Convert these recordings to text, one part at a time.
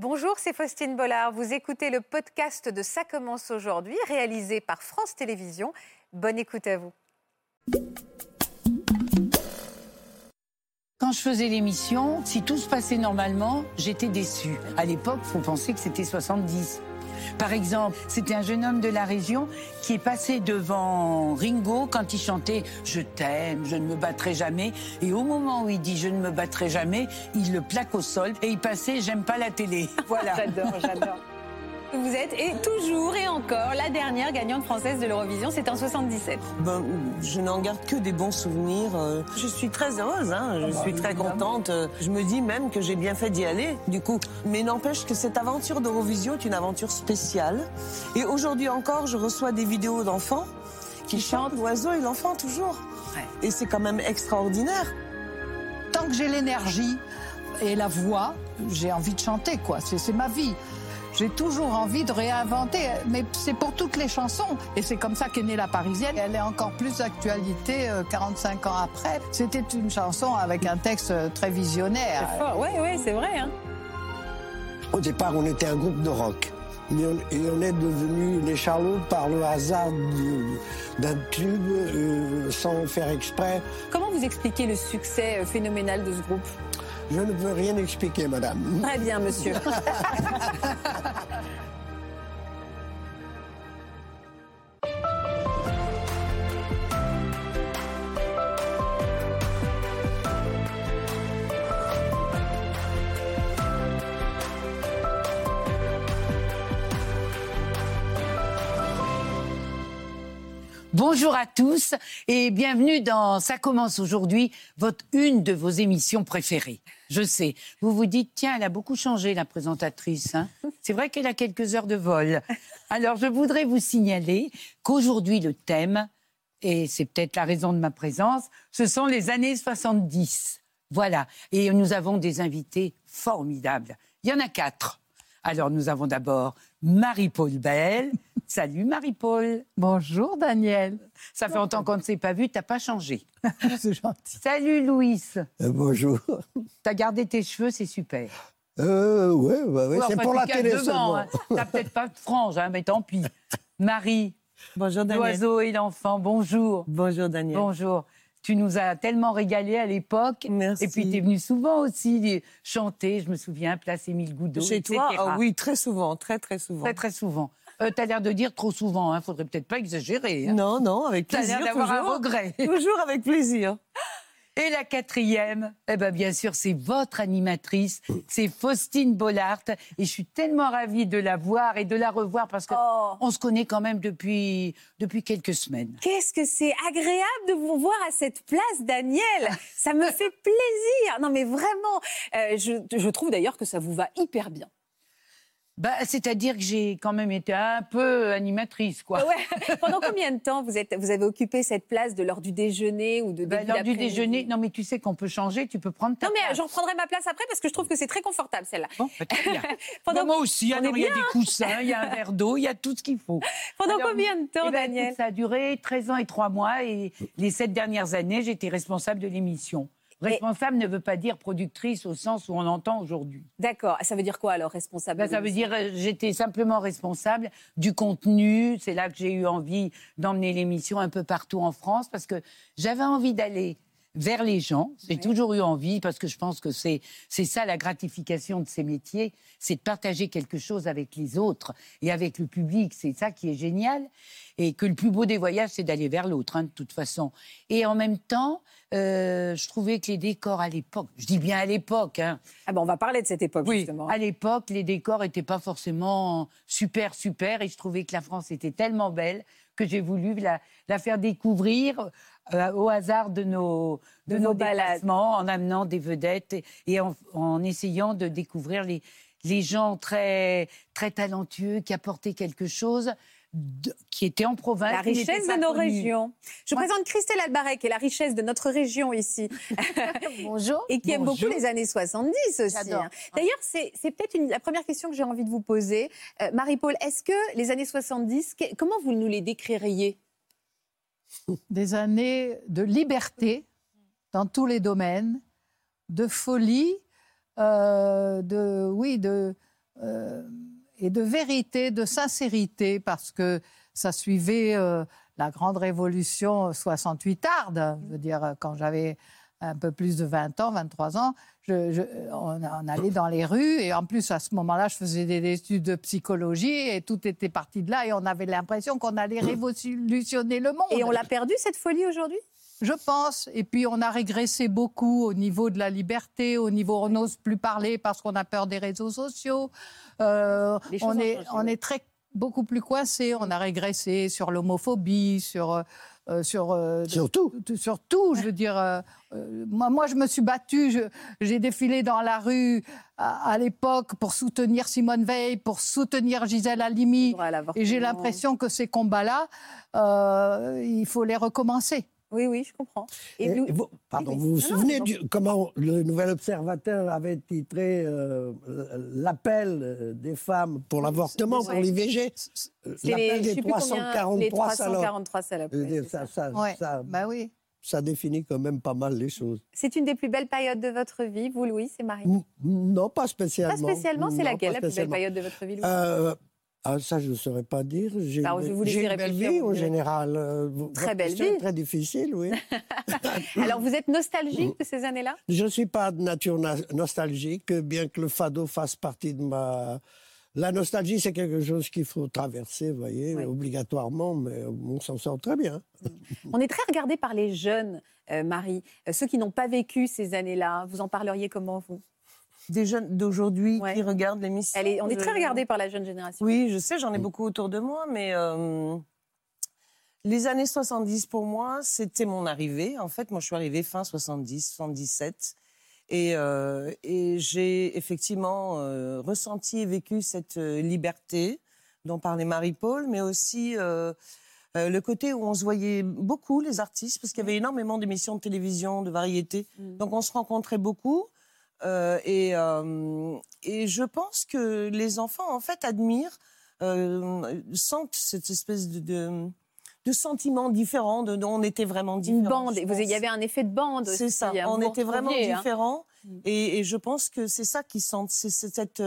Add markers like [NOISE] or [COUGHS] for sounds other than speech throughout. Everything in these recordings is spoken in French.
Bonjour, c'est Faustine Bollard. Vous écoutez le podcast de Ça commence aujourd'hui, réalisé par France Télévisions. Bonne écoute à vous. Quand je faisais l'émission, si tout se passait normalement, j'étais déçue. À l'époque, faut penser que c'était 70. Par exemple, c'était un jeune homme de la région qui est passé devant Ringo quand il chantait Je t'aime, je ne me battrai jamais. Et au moment où il dit Je ne me battrai jamais, il le plaque au sol et il passait J'aime pas la télé. Voilà. [LAUGHS] j'adore, j'adore. Vous êtes et toujours et encore la dernière gagnante française de l'Eurovision, c'est en 77. Ben, je n'en garde que des bons souvenirs. Euh. Je suis très heureuse, hein. je suis très contente. Je me dis même que j'ai bien fait d'y aller, du coup. Mais n'empêche que cette aventure d'Eurovision est une aventure spéciale. Et aujourd'hui encore, je reçois des vidéos d'enfants qui chantent l'oiseau et l'enfant toujours. Et c'est quand même extraordinaire. Tant que j'ai l'énergie et la voix, j'ai envie de chanter, quoi. C'est ma vie. J'ai toujours envie de réinventer, mais c'est pour toutes les chansons. Et c'est comme ça qu'est née La Parisienne. Elle est encore plus d'actualité 45 euh, ans après. C'était une chanson avec un texte euh, très visionnaire. Oui, oui, c'est vrai. Hein. Au départ, on était un groupe de rock. Et on est devenu les Charlots par le hasard d'un tube, euh, sans faire exprès. Comment vous expliquez le succès phénoménal de ce groupe? Je ne peux rien expliquer, madame. Très bien, monsieur. [LAUGHS] Bonjour à tous et bienvenue dans Ça commence aujourd'hui, votre une de vos émissions préférées. Je sais, vous vous dites, tiens, elle a beaucoup changé la présentatrice. Hein. [LAUGHS] C'est vrai qu'elle a quelques heures de vol. Alors je voudrais vous signaler qu'aujourd'hui le thème, et c'est peut-être la raison de ma présence, ce sont les années 70. Voilà, et nous avons des invités formidables. Il y en a quatre. Alors nous avons d'abord Marie-Paul Bell. [LAUGHS] Salut Marie-Paul. Bonjour Daniel. Ça fait longtemps qu'on ne s'est pas vu, t'as pas changé. [LAUGHS] c'est gentil. Salut Louis. Euh, bonjour. T'as gardé tes cheveux, c'est super. Euh, ouais, bah ouais, c'est pour la télé seulement. Hein. T'as peut-être pas de frange, hein, mais tant pis. [LAUGHS] Marie. Bonjour Daniel. L'oiseau et l'enfant, bonjour. Bonjour Daniel. Bonjour. Tu nous as tellement régalé à l'époque. Merci. Et puis, tu es venu souvent aussi chanter, je me souviens, Place Émile Goudot. Chez toi? oh Oui, très souvent, très, très souvent. Très, très souvent. Euh, tu as l'air de dire trop souvent, il hein. faudrait peut-être pas exagérer. Hein. Non, non, avec plaisir. Tu as l'air d'avoir un regret. [LAUGHS] Toujours avec plaisir. Et la quatrième, eh ben bien sûr, c'est votre animatrice, c'est Faustine Bollard. Et je suis tellement ravie de la voir et de la revoir parce qu'on oh. on se connaît quand même depuis, depuis quelques semaines. Qu'est-ce que c'est agréable de vous voir à cette place, Daniel. Ça me [LAUGHS] fait plaisir. Non, mais vraiment, euh, je, je trouve d'ailleurs que ça vous va hyper bien. Bah, c'est-à-dire que j'ai quand même été un peu animatrice, quoi. Ouais. [LAUGHS] Pendant combien de temps vous, êtes, vous avez occupé cette place de l'heure du déjeuner ou de bah, L'heure du déjeuner, non mais tu sais qu'on peut changer, tu peux prendre ta Non mais j'en prendrai ma place après parce que je trouve que c'est très confortable celle-là. Bon, bah, très bien. [LAUGHS] Pendant... moi aussi, alors il y a des coussins, il y a un verre d'eau, il y a tout ce qu'il faut. [LAUGHS] Pendant combien de temps, eh ben, Daniel? Ça a duré 13 ans et 3 mois et les 7 dernières années, j'étais responsable de l'émission. Responsable ne veut pas dire productrice au sens où on entend aujourd'hui. D'accord. Ça veut dire quoi alors, responsable ben, Ça veut dire euh, j'étais simplement responsable du contenu. C'est là que j'ai eu envie d'emmener l'émission un peu partout en France parce que j'avais envie d'aller vers les gens. J'ai toujours eu envie, parce que je pense que c'est, c'est ça la gratification de ces métiers, c'est de partager quelque chose avec les autres et avec le public. C'est ça qui est génial. Et que le plus beau des voyages, c'est d'aller vers l'autre, hein, de toute façon. Et en même temps, euh, je trouvais que les décors à l'époque, je dis bien à l'époque. Hein, ah ben on va parler de cette époque, oui, justement. À l'époque, les décors n'étaient pas forcément super, super. Et je trouvais que la France était tellement belle que j'ai voulu la, la, faire découvrir euh, au hasard de nos, de, nos, en amenant des vedettes et, en, essayant de découvrir les, les gens très, très talentueux qui apportaient quelque chose qui était en province. La richesse de nos régions. Je présente Christelle Albarek, qui est la richesse de notre région ici. [LAUGHS] Bonjour. Et qui aime beaucoup les années 70 aussi. Hein. D'ailleurs, c'est peut-être la première question que j'ai envie de vous poser. Euh, Marie-Paul, est-ce que les années 70, comment vous nous les décririez? Des années de liberté dans tous les domaines, de folie, euh, de, oui, de, euh, et de vérité, de sincérité, parce que ça suivait euh, la grande révolution 68 tarde. Je veux dire, quand j'avais un peu plus de 20 ans, 23 ans, je- je- on, on allait dans les rues et en plus à ce moment-là, je faisais des études de psychologie et tout était parti de là et on avait l'impression qu'on allait [CLEARS THROAT] révolutionner le monde. Et on l'a perdu, cette folie, aujourd'hui? Je pense. Et puis, on a régressé beaucoup au niveau de la liberté, au niveau on n'ose plus parler parce qu'on a peur des réseaux sociaux. Euh, Les choses on, est, on est très beaucoup plus coincé. On a régressé sur l'homophobie, sur euh, euh, sur euh, Surtout. de- sur tout. Je veux dire, euh, euh, moi, moi, je me suis battue. J'ai défilé dans la rue à, à l'époque pour soutenir Simone Veil, pour soutenir Gisèle Halimi. Et j'ai l'impression que ces combats-là, euh, il faut les recommencer. Oui, oui, je comprends. Et Et vous- vous- pardon, oui, vous vous non, souvenez non, du, comment le Nouvel Observateur avait titré euh, l'appel euh, des femmes pour l'avortement, pour Ouais. l'IVG L'appel des sais plus combien, 343 les salopes. 343 salopes. Ouais, ça, ça. ça, Ouais. ça- Bah oui. ça définit quand même pas mal les choses. C'est une des plus belles périodes de votre vie, vous, Louis, c'est Marie? Non, pas Pas spécialement. spécialement, c'est laquelle la plus belle spécialement. période de votre vie, Louis? Euh, ah, ça, je ne saurais pas dire. J'ai j'ai une belle vie en général. Euh, Très belle vie. Très difficile, oui. [LAUGHS] Alors, vous êtes nostalgique de ces années-là? Je ne suis pas de nature na- nostalgique, bien que le fado fasse partie de ma... La nostalgie, c'est quelque chose qu'il faut traverser, vous voyez, Oui. obligatoirement, mais on s'en sort très bien. [LAUGHS] On est très regardé par les jeunes, euh, Marie. Euh, ceux qui n'ont pas vécu ces années-là, vous en parleriez comment, vous? Des jeunes d'aujourd'hui Ouais. qui regardent l'émission. Elle est- On est très regardé par la jeune génération. Oui, je sais, j'en ai beaucoup autour de moi, mais euh, les années 70 pour moi, c'était mon arrivée. En fait, moi, je suis arrivée fin 70, 77. Et, euh, et j'ai effectivement euh, ressenti et vécu cette euh, liberté dont parlait Marie-Paul, mais aussi euh, euh, le côté où on se voyait beaucoup, les artistes, parce qu'il y avait énormément d'émissions de télévision, de variétés. Mm. Donc on se rencontrait beaucoup. Euh, et, euh, et je pense que les enfants, en fait, admirent, euh, sentent cette espèce de, de, de sentiment différent, de, on était vraiment différents. Une bande. Vous- Il y avait un effet de bande. C'est ça, on était vraiment retrouviez, hein. différents. Mm. Et, et je pense que c'est ça qui sentent, c'est cette,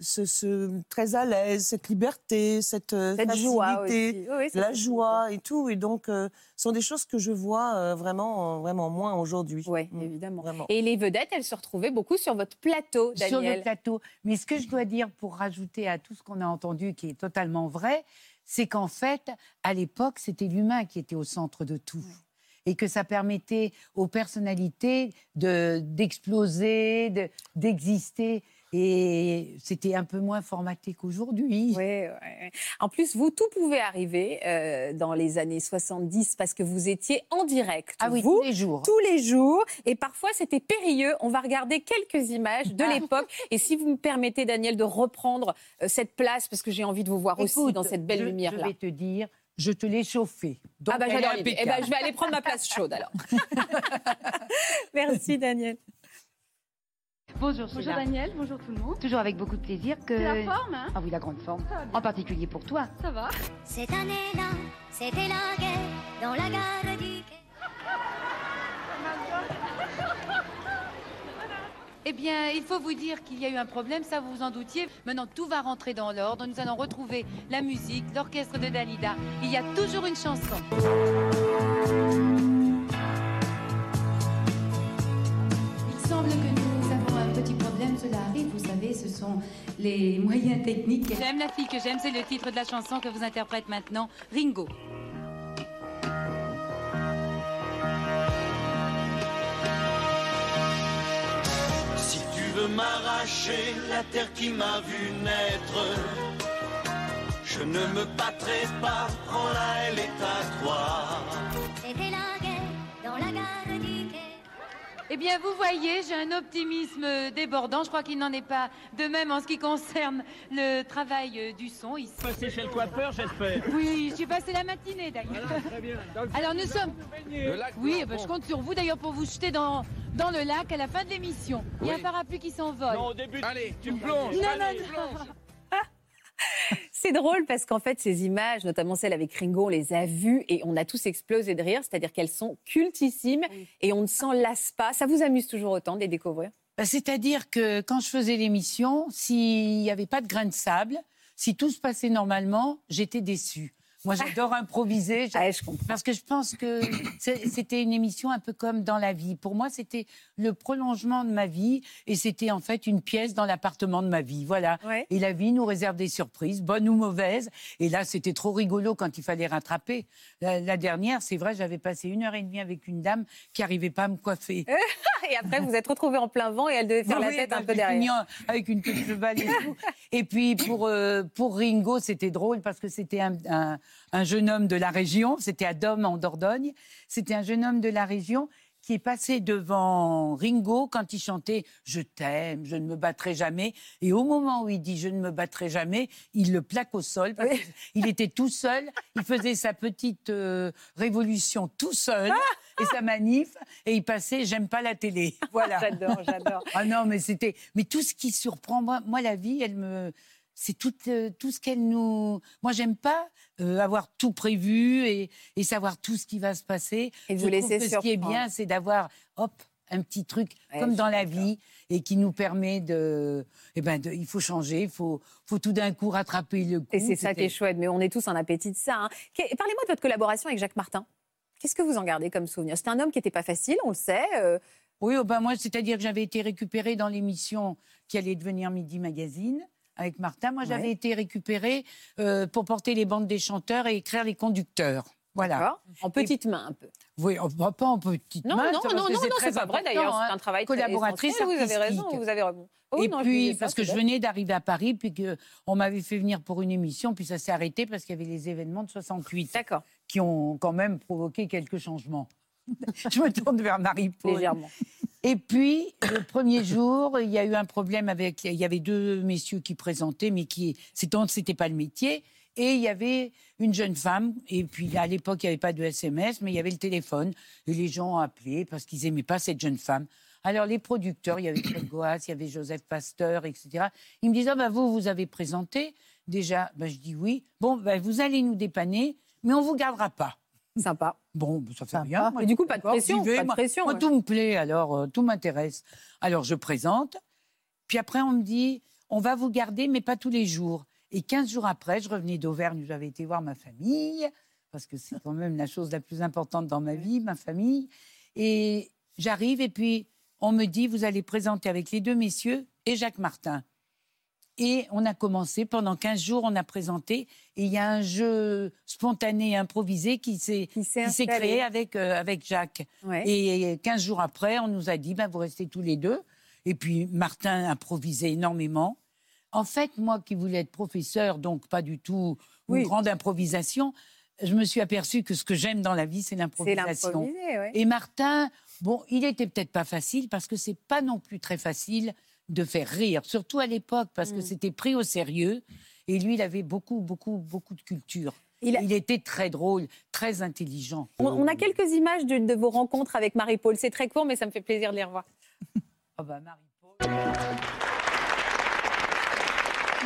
ce, ce- très à l'aise, cette liberté, cette, euh, Cette joie facilité, aussi. Oui, oui, cette la joie et tout. Et donc, euh, ce sont des choses que je vois euh, vraiment, euh, vraiment moins aujourd'hui. Oui, Mm. évidemment. Vraiment. Et les vedettes, elles se retrouvaient beaucoup sur votre plateau, sur le Daniel. plateau. Mais ce que je dois dire pour rajouter à tout ce qu'on a entendu, qui est totalement vrai, c'est qu'en fait, à l'époque, c'était l'humain qui était au centre de tout. Et que ça permettait aux personnalités de- d'exploser, de- d'exister. Et c'était un peu moins formaté qu'aujourd'hui. Oui, ouais. En plus, vous, tout pouvait arriver euh, dans les années 70 parce que vous étiez en direct. Ah oui, vous, tous les jours. tous les jours. Et parfois, c'était périlleux. On va regarder quelques images de Ah. l'époque. Et si vous me permettez, Daniel, de reprendre euh, cette place, parce que j'ai envie de vous voir aussi dans cette belle lumière-là. Je vais te dire, je te l'ai chauffé. Donc Ah bah j'adore l'idée. Eh ben, impeccable. je vais aller prendre ma place chaude alors. [LAUGHS] Merci Daniel. Bonjour, Bonjour Sheila. Daniel, bonjour tout le monde. Toujours avec beaucoup de plaisir que. C'est la forme, hein Ah oui, la grande forme. Ça va bien. En particulier pour toi. Ça va Cette année-là, c'était la guerre dans la gare du quai. Eh bien, il faut vous dire qu'il y a eu un problème, ça vous vous en doutiez. Maintenant, tout va rentrer dans l'ordre. Nous allons retrouver la musique, l'orchestre de Dalida. Il y a toujours une chanson. Cela arrive, vous savez, ce sont les [LAUGHS] moyens techniques. J'aime la fille que j'aime, c'est le titre de la chanson que vous interprète maintenant Ringo. Si tu veux m'arracher la terre qui m'a vu naître, je ne me battrai pas, prends-la, elle est à toi. Eh bien, vous voyez, j'ai un optimisme débordant. Je crois qu'il n'en est pas de même en ce qui concerne le travail euh, du son ici. Passé chez le coiffeur, j'espère. Oui, j'ai passé la matinée d'ailleurs. Très bien. [LAUGHS] Alors nous sommes. Oui, eh ben, je compte sur vous d'ailleurs pour vous jeter dans, dans le lac à la fin de l'émission. Il y a un parapluie qui s'envole. Non, au début. Allez, tu plonges. Non, non, allez. non. C'est drôle parce qu'en fait, ces images, notamment celles avec Ringo, on les a vues et on a tous explosé de rire, c'est-à-dire qu'elles sont cultissimes et on ne s'en lasse pas. Ça vous amuse toujours autant de les découvrir? Bah, C'est-à-dire que quand je faisais l'émission, s'il n'y avait pas de grain de sable, si tout se passait normalement, j'étais déçue. Moi, j'adore improviser. [LAUGHS] j'a- Ah, je comprends. Parce que je pense que c'était une émission un peu comme dans la vie. Pour moi, c'était le prolongement de ma vie et c'était en fait une pièce dans l'appartement de ma vie. Voilà. Ouais. Et la vie nous réserve des surprises, bonnes ou mauvaises. Et là, c'était trop rigolo quand il fallait rattraper. La, la dernière, c'est vrai, j'avais passé une heure et demie avec une dame qui n'arrivait pas à me coiffer. [LAUGHS] Et après, vous êtes retrouvés en plein vent et elle devait faire la oui, tête bah, un peu derrière. en- avec une queue de cheval et tout. Et puis pour, euh, pour Ringo, c'était drôle parce que c'était un, un- un jeune homme de la région, c'était à Dôme en Dordogne, c'était un jeune homme de la région qui est passé devant Ringo quand il chantait Je t'aime, je ne me battrai jamais. Et au moment où il dit Je ne me battrai jamais, il le plaque au sol. Parce Il était tout seul, il faisait sa petite euh, révolution tout seul [LAUGHS] et sa manif, et il passait J'aime pas la télé. [LAUGHS] Voilà. J'adore, j'adore. Ah non, mais c'était. Mais tout ce qui surprend, moi, moi la vie, elle me. C'est tout, euh, tout ce qu'elle nous. Moi, j'aime pas euh, avoir tout prévu et, et savoir tout ce qui va se passer. Et vous laisser que Ce qui est bien, c'est d'avoir, hop, un petit truc Ouais, comme dans la vie et qui nous permet de. Eh ben, de- il faut changer, il faut, faut tout d'un coup rattraper le coup. Et c'est ça qui est C'était- chouette, mais on est tous un appétit de ça. hein. Parlez-moi de votre collaboration avec Jacques Martin. Qu'est-ce que vous en gardez comme souvenir? C'est un homme qui n'était pas facile, on le sait. euh, Oui, oh ben moi, c'est-à-dire que j'avais été récupérée dans l'émission qui allait devenir Midi Magazine avec Martin. Moi, j'avais Ouais. été récupérée euh, pour porter les bandes des chanteurs et écrire les conducteurs. Voilà. En petites mains, un peu. Oui, on- pas pas en petite Non, main, non, non, non, non, très c'est pas vrai d'ailleurs. hein. C'est un travail très Collaboratrice essentiel, Vous avez raison, vous avez raison. Oh, et non, puis, parce que je venais d'arriver à Paris, puis qu'on m'avait fait venir pour une émission, puis ça s'est arrêté parce qu'il y avait les événements de 68 D'accord, qui ont quand même provoqué quelques changements. [LAUGHS] je me tourne vers Marie-Paul. légèrement. Et puis, le premier jour, il y a eu un problème avec. Il y avait deux messieurs qui présentaient, mais qui. C'était c'était pas le métier. Et il y avait une jeune femme. Et puis, à l'époque, il n'y avait pas de SMS, mais il y avait le téléphone. Et les gens ont appelé parce qu'ils n'aimaient pas cette jeune femme. Alors, les producteurs, il y avait Claude Goas, il y avait Joseph Pasteur, etc. Ils me disaient ah, bah, Vous, vous avez présenté déjà bah, Je dis Oui. Bon, bah, vous allez nous dépanner, mais on ne vous gardera pas. Sympa. Bon, bah, ça fait Sympa. rien. Moi, Et du coup, pas de pression, j'y vais. pas de Moi- pression, Moi, ouais. tout me plaît, alors euh, tout m'intéresse. Alors, je présente. Puis après, on me dit, on va vous garder, mais pas tous les jours. Et 15 jours après, je revenais d'Auvergne, j'avais été voir ma famille, parce que c'est quand même la chose la plus importante dans ma vie, ma famille. Et j'arrive, et puis on me dit, vous allez présenter avec les deux messieurs et Jacques Martin. Et on a commencé, pendant 15 jours, on a présenté. Et il y a un jeu spontané, improvisé qui s'est créé avec, euh, avec Jacques. Ouais. Et 15 jours après, on nous a dit, ben, vous restez tous les deux. Et puis Martin improvisait énormément. En fait, moi qui voulais être professeur, donc pas du tout une Oui. grande improvisation, je me suis aperçue que ce que j'aime dans la vie, c'est l'improvisation. ouais. Et Martin, bon, il était peut-être pas facile parce que c'est pas non plus très facile de faire rire, surtout à l'époque parce Mm. que c'était pris au sérieux. Et lui, il avait beaucoup, beaucoup, beaucoup de culture. Il Il, était très drôle, très intelligent. On, on a quelques images de, de vos rencontres avec Marie-Paul. C'est très court, mais ça me fait plaisir de les revoir. [LAUGHS] Bah, Marie-Paul.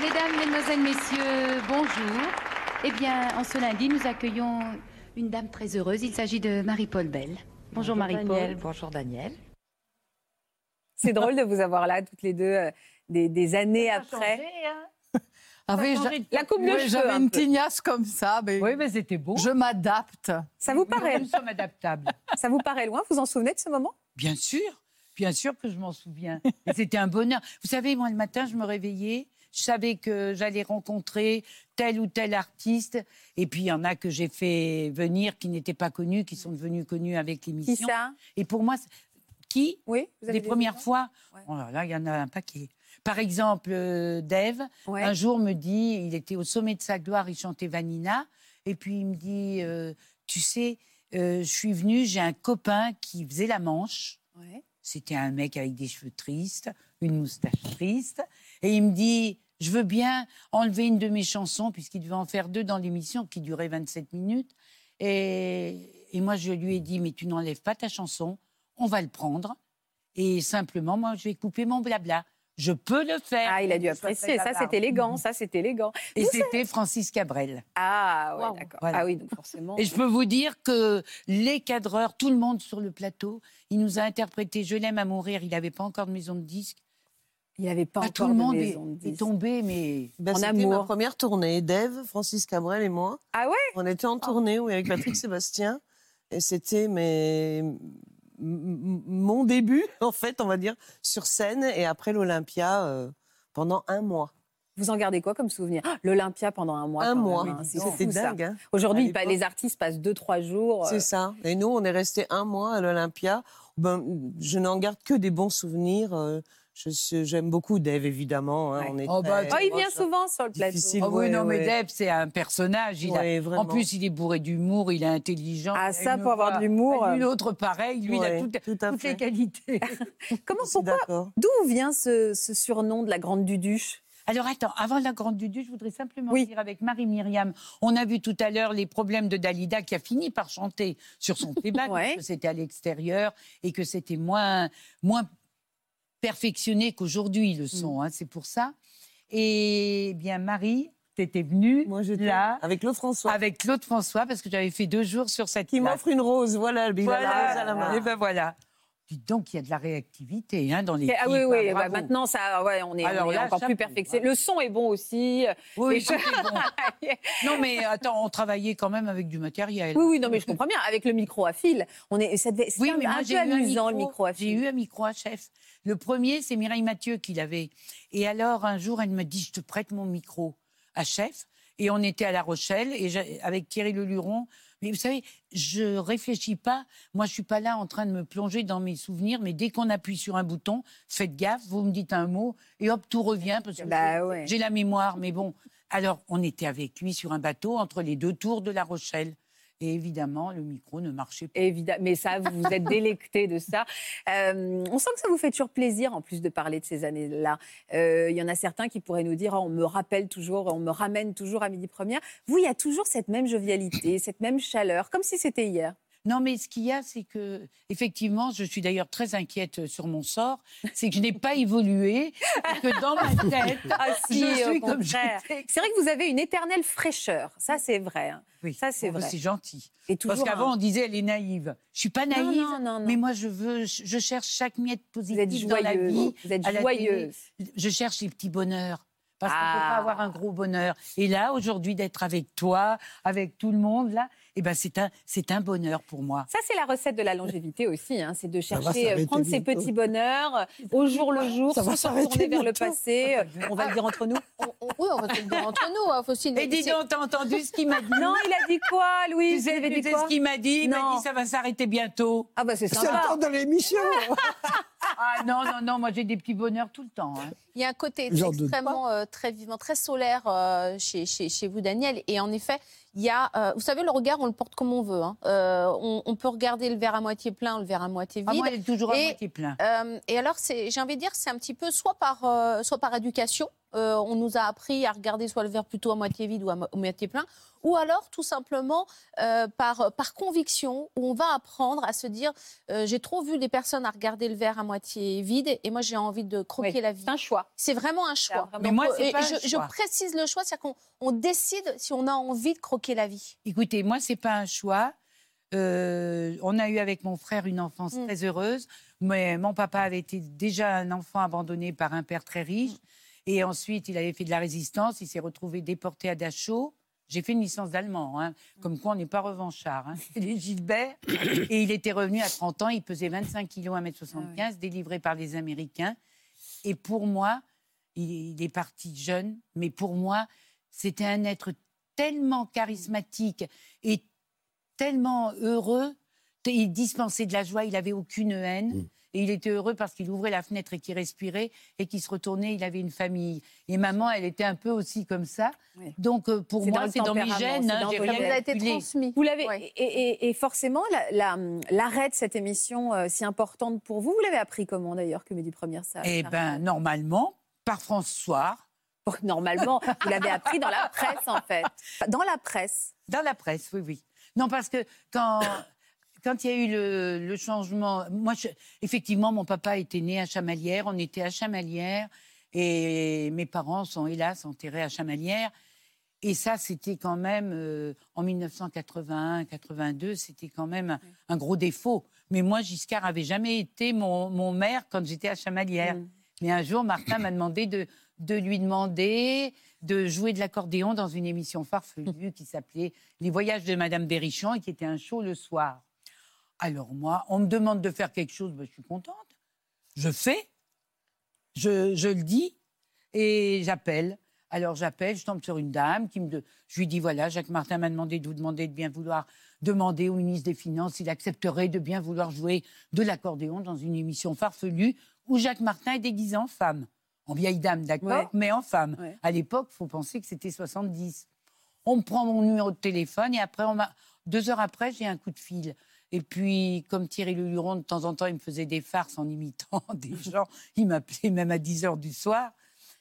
Mesdames, Mesdemoiselles, Messieurs, bonjour. Eh bien, en ce lundi, nous accueillons une dame très heureuse. Il s'agit de Marie-Paul Bell. Bonjour, Daniel. Marie-Paul. Bonjour Daniel. C'est drôle de vous avoir là, toutes les deux, euh, des, des années après. Ah oui, changé j'a- de La coupe de oui, cheveux. J'avais un une tignasse comme ça, mais Oui, mais c'était beau. je m'adapte. Ça vous paraît, Nous sommes adaptables. ça vous paraît loin? Vous vous en souvenez de ce moment? Bien sûr, bien sûr que je m'en souviens. Et c'était un bonheur. Vous savez, moi, le matin, je me réveillais, je savais que j'allais rencontrer tel ou tel artiste. Et puis, il y en a que j'ai fait venir qui n'étaient pas connus, qui sont devenus connus avec Qui l'émission. ça? Et pour moi, qui Oui vous avez Les des premières fois Ouais. Oh là là, il y en a un paquet. Par exemple, euh, Dave, Ouais. un jour me dit, il était au sommet de sa gloire, il chantait Vanina, et puis il me dit, euh, tu sais, euh, je suis venu, j'ai un copain qui faisait la manche. Ouais. C'était un mec avec des cheveux tristes, une moustache triste, et il me dit, je veux bien enlever une de mes chansons, puisqu'il devait en faire deux dans l'émission qui durait 27 minutes. Et, et moi, je lui ai dit, mais tu n'enlèves pas ta chanson, on va le prendre. Et simplement, moi, je vais couper mon blabla. je peux le faire. Ah, il a dû apprécier. Ça, c'est élégant. Ça, c'est élégant. Et c'était Francis Cabrel. Ah, ouais, d'accord. Voilà. Ah oui, donc forcément. Et je peux vous dire que les cadreurs, tout le monde sur le plateau, il nous a interprété Je l'aime à mourir. Il n'avait pas encore de maison de disque. Il n'avait pas Pas encore tout le monde de est, maison de est disque. tombé, mais Ben, En amour. ma première tournée. Dave, Francis Cabrel et moi. Ah ouais? On était en tournée oui, avec Patrick [COUGHS] Sébastien. Et c'était mes... mon début, [LAUGHS] en fait, on va dire, sur scène. Et après l'Olympia, euh, pendant un mois. Vous en gardez quoi comme souvenir? Ah, L'Olympia pendant un mois. un mois. hein. C'est C'était dingue. hein. Aujourd'hui, les artistes passent deux, trois jours. euh, C'est ça. Et nous, on est resté un mois à l'Olympia. Ben, je n'en garde que des bons souvenirs. J'aime beaucoup Dave, évidemment. hein, Ouais. On est Oh, bah, très- Oh, il vient proches. souvent sur le plateau. Difficile. Oh oui, ouais, non, mais ouais. Deb, c'est un personnage. Il a-. En plus, il est bourré d'humour, il est intelligent. Ah, ça, pour avoir de l'humour, Une euh. autre pareil, lui, il a toutes, tout à toutes fait. les qualités. [LAUGHS] [LAUGHS] Comment, pourquoi d'accord. D'où vient ce, ce surnom de la Grande Duduche? Alors attends, avant la Grande Dudu, je voudrais simplement Oui. dire avec Marie-Myriam, on a vu tout à l'heure les problèmes de Dalida qui a fini par chanter sur son [LAUGHS] playback, Ouais. parce que c'était à l'extérieur et que c'était moins, moins perfectionné qu'aujourd'hui Mm. le son, hein, c'est pour ça. Et bien Marie, tu étais venue Moi, là avec Claude François. avec Claude François parce que j'avais fait deux jours sur cette Qui m'offre une rose. Voilà, il a la rose à la main. Et ben voilà. Dites donc, il y a de la réactivité hein, dans les Ah oui, oui, bah, bravo. maintenant, ça, ouais, on est, Alors on est là, encore plus perfectionné. Le son est bon aussi. Oui, bon. Non, mais [LAUGHS] attends, on travaillait quand même avec du matériel. Oui, oui, non, mais je comprends bien. Avec le micro à fil, on est, ça devait, Oui, un, mais j'ai peu amusant, le micro à J'ai fil. eu un micro à chef. Le premier, c'est Mireille Mathieu qui l'avait. Et alors, un jour, elle me dit Je te prête mon micro à chef. Et on était à La Rochelle, et avec Thierry Leluron. Mais vous savez, je réfléchis pas. Moi, je suis pas là en train de me plonger dans mes souvenirs, mais dès qu'on appuie sur un bouton, faites gaffe, vous me dites un mot, et hop, tout revient. Parce que Bah j'ai- ouais. j'ai la mémoire, mais bon. Alors, on était avec lui sur un bateau entre les deux tours de La Rochelle. Et évidemment, le micro ne marchait pas. Évidemment, mais ça, vous vous êtes délecté de ça. [LAUGHS] Euh, on sent que ça vous fait toujours plaisir, en plus de parler de ces années-là. Euh, Il y en a certains qui pourraient nous dire Oh, on me rappelle toujours, on me ramène toujours à midi première. Vous, il y a toujours cette même jovialité, cette même chaleur, comme si c'était hier. Non, mais ce qu'il y a, c'est que, effectivement, je suis d'ailleurs très inquiète sur mon sort, c'est que je n'ai pas évolué, et que dans ma tête, Ah si, je suis comme. C'est vrai que vous avez une éternelle fraîcheur. Ça, c'est vrai. hein. Oui, Ça, c'est bon, vrai. C'est gentil. Et Parce qu'avant, un- on disait elle est naïve. Je suis pas naïve, non, non, non. mais moi, je veux, je cherche chaque miette positive dans la vie. Vous êtes joyeuse. Je cherche les petits bonheurs. Parce qu'on ne peut Ah. pas avoir un gros bonheur. Et là, aujourd'hui, d'être avec toi, avec tout le monde, là, eh ben, c'est un, c'est un bonheur pour moi. Ça, c'est la recette de la longévité aussi. hein. C'est de chercher, euh, prendre ses petits bonheurs euh, au jour le jour, Ça va sans se vers le passé. Euh, On va le dire entre nous. On- on- oui, on va le dire entre nous, hein, Faustine. Et dis donc, t'as entendu ce qu'il m'a dit? Non, il a dit quoi, Louis Tu sais, tu ce qu'il m'a dit? Il m'a Non. dit ça va s'arrêter bientôt. Ah bah c'est C'est le sympa. temps de l'émission. [LAUGHS] Ah non, non, non, moi j'ai des petits bonheurs tout le temps. hein. Il y a un côté extrêmement euh, très vivant, très solaire euh, chez, chez, chez vous, Daniel. Et en effet, il y a, euh, vous savez, le regard, on le porte comme on veut. hein. Euh, on, on peut regarder le verre à moitié plein, le verre à moitié Ah, vide. moi, il est toujours à moitié plein. Euh, et alors, j'ai envie de dire, c'est un petit peu soit par, euh, soit par éducation, euh, on nous a appris à regarder soit le verre plutôt à moitié vide ou à mo- moitié plein, ou alors tout simplement euh, par, par conviction, où on va apprendre à se dire, euh, j'ai trop vu des personnes à regarder le verre à moitié vide, et moi j'ai envie de croquer Oui, la vie. C'est un choix. C'est vraiment un choix. vraiment- Mais moi, euh, c'est et pas un je, précise le choix, c'est-à-dire qu'on on décide si on a envie de croquer la vie. Écoutez, moi, c'est pas un choix. Euh, on a eu avec mon frère une enfance Mm. très heureuse, mais mon papa avait été déjà un enfant abandonné par un père très riche. Et ensuite, il avait fait de la résistance. Il s'est retrouvé déporté à Dachau. J'ai fait une licence d'allemand, hein, comme quoi on n'est pas revanchard. Hein. [LAUGHS] Il est Gilbert. Et il était revenu à 30 ans. Il pesait 25 kilos, 1m75, délivré par les Américains. Et pour moi, il, il est parti jeune, mais pour moi, c'était un être tellement charismatique et tellement heureux. Il dispensait de la joie, il n'avait aucune haine. Mm. Et il était heureux parce qu'il ouvrait la fenêtre et qu'il respirait et qu'il se retournait, il avait une famille. Et maman, elle était un peu aussi comme ça. Oui. Donc euh, pour moi, c'est dans mes gènes. hein, Ça vous a été transmis. Vous l'avez Ouais. et, et- et forcément la- la- l'arrêt de cette émission euh, si importante pour vous, vous l'avez appris comment d'ailleurs que Midi Première ça Eh ça- ben normalement, par François, normalement vous l'avez appris dans la presse en fait. [LAUGHS] Dans la presse. Dans la presse, oui, oui. Non, parce que quand. Quand il y a eu le, le changement, moi, je- effectivement, mon papa était né à Chamalières, on était à Chamalières, et mes parents sont hélas enterrés à Chamalières. Et ça, c'était quand même, euh, en 1981-82, c'était quand même un, un gros défaut. Mais moi, Giscard avait jamais été mon, mon maire quand j'étais à Chamalières. Mm. Mais un jour, Martin m'a demandé de, de lui demander de jouer de l'accordéon dans une émission farfelue qui s'appelait Les Voyages de Madame Berrichon et qui était un show le soir. Alors moi, on me demande de faire quelque chose, ben, je suis contente. Je fais, je, je le dis et j'appelle. Alors j'appelle, je tombe sur une dame qui me, de- je lui dis voilà, Jacques Martin m'a demandé de vous demander de bien vouloir demander au ministre des Finances s'il accepterait de bien vouloir jouer de l'accordéon dans une émission farfelue où Jacques Martin est déguisé en femme. En vieille dame, d'accord, Ouais. mais en femme. Ouais. À l'époque, il faut penser que c'était 70. On me prend mon numéro de téléphone et après, on m'a... deux heures après, j'ai un coup de fil. Et puis, comme Thierry Le Luron, de temps en temps, il me faisait des farces en imitant [LAUGHS] des gens. Il m'appelait même à 10 heures du soir.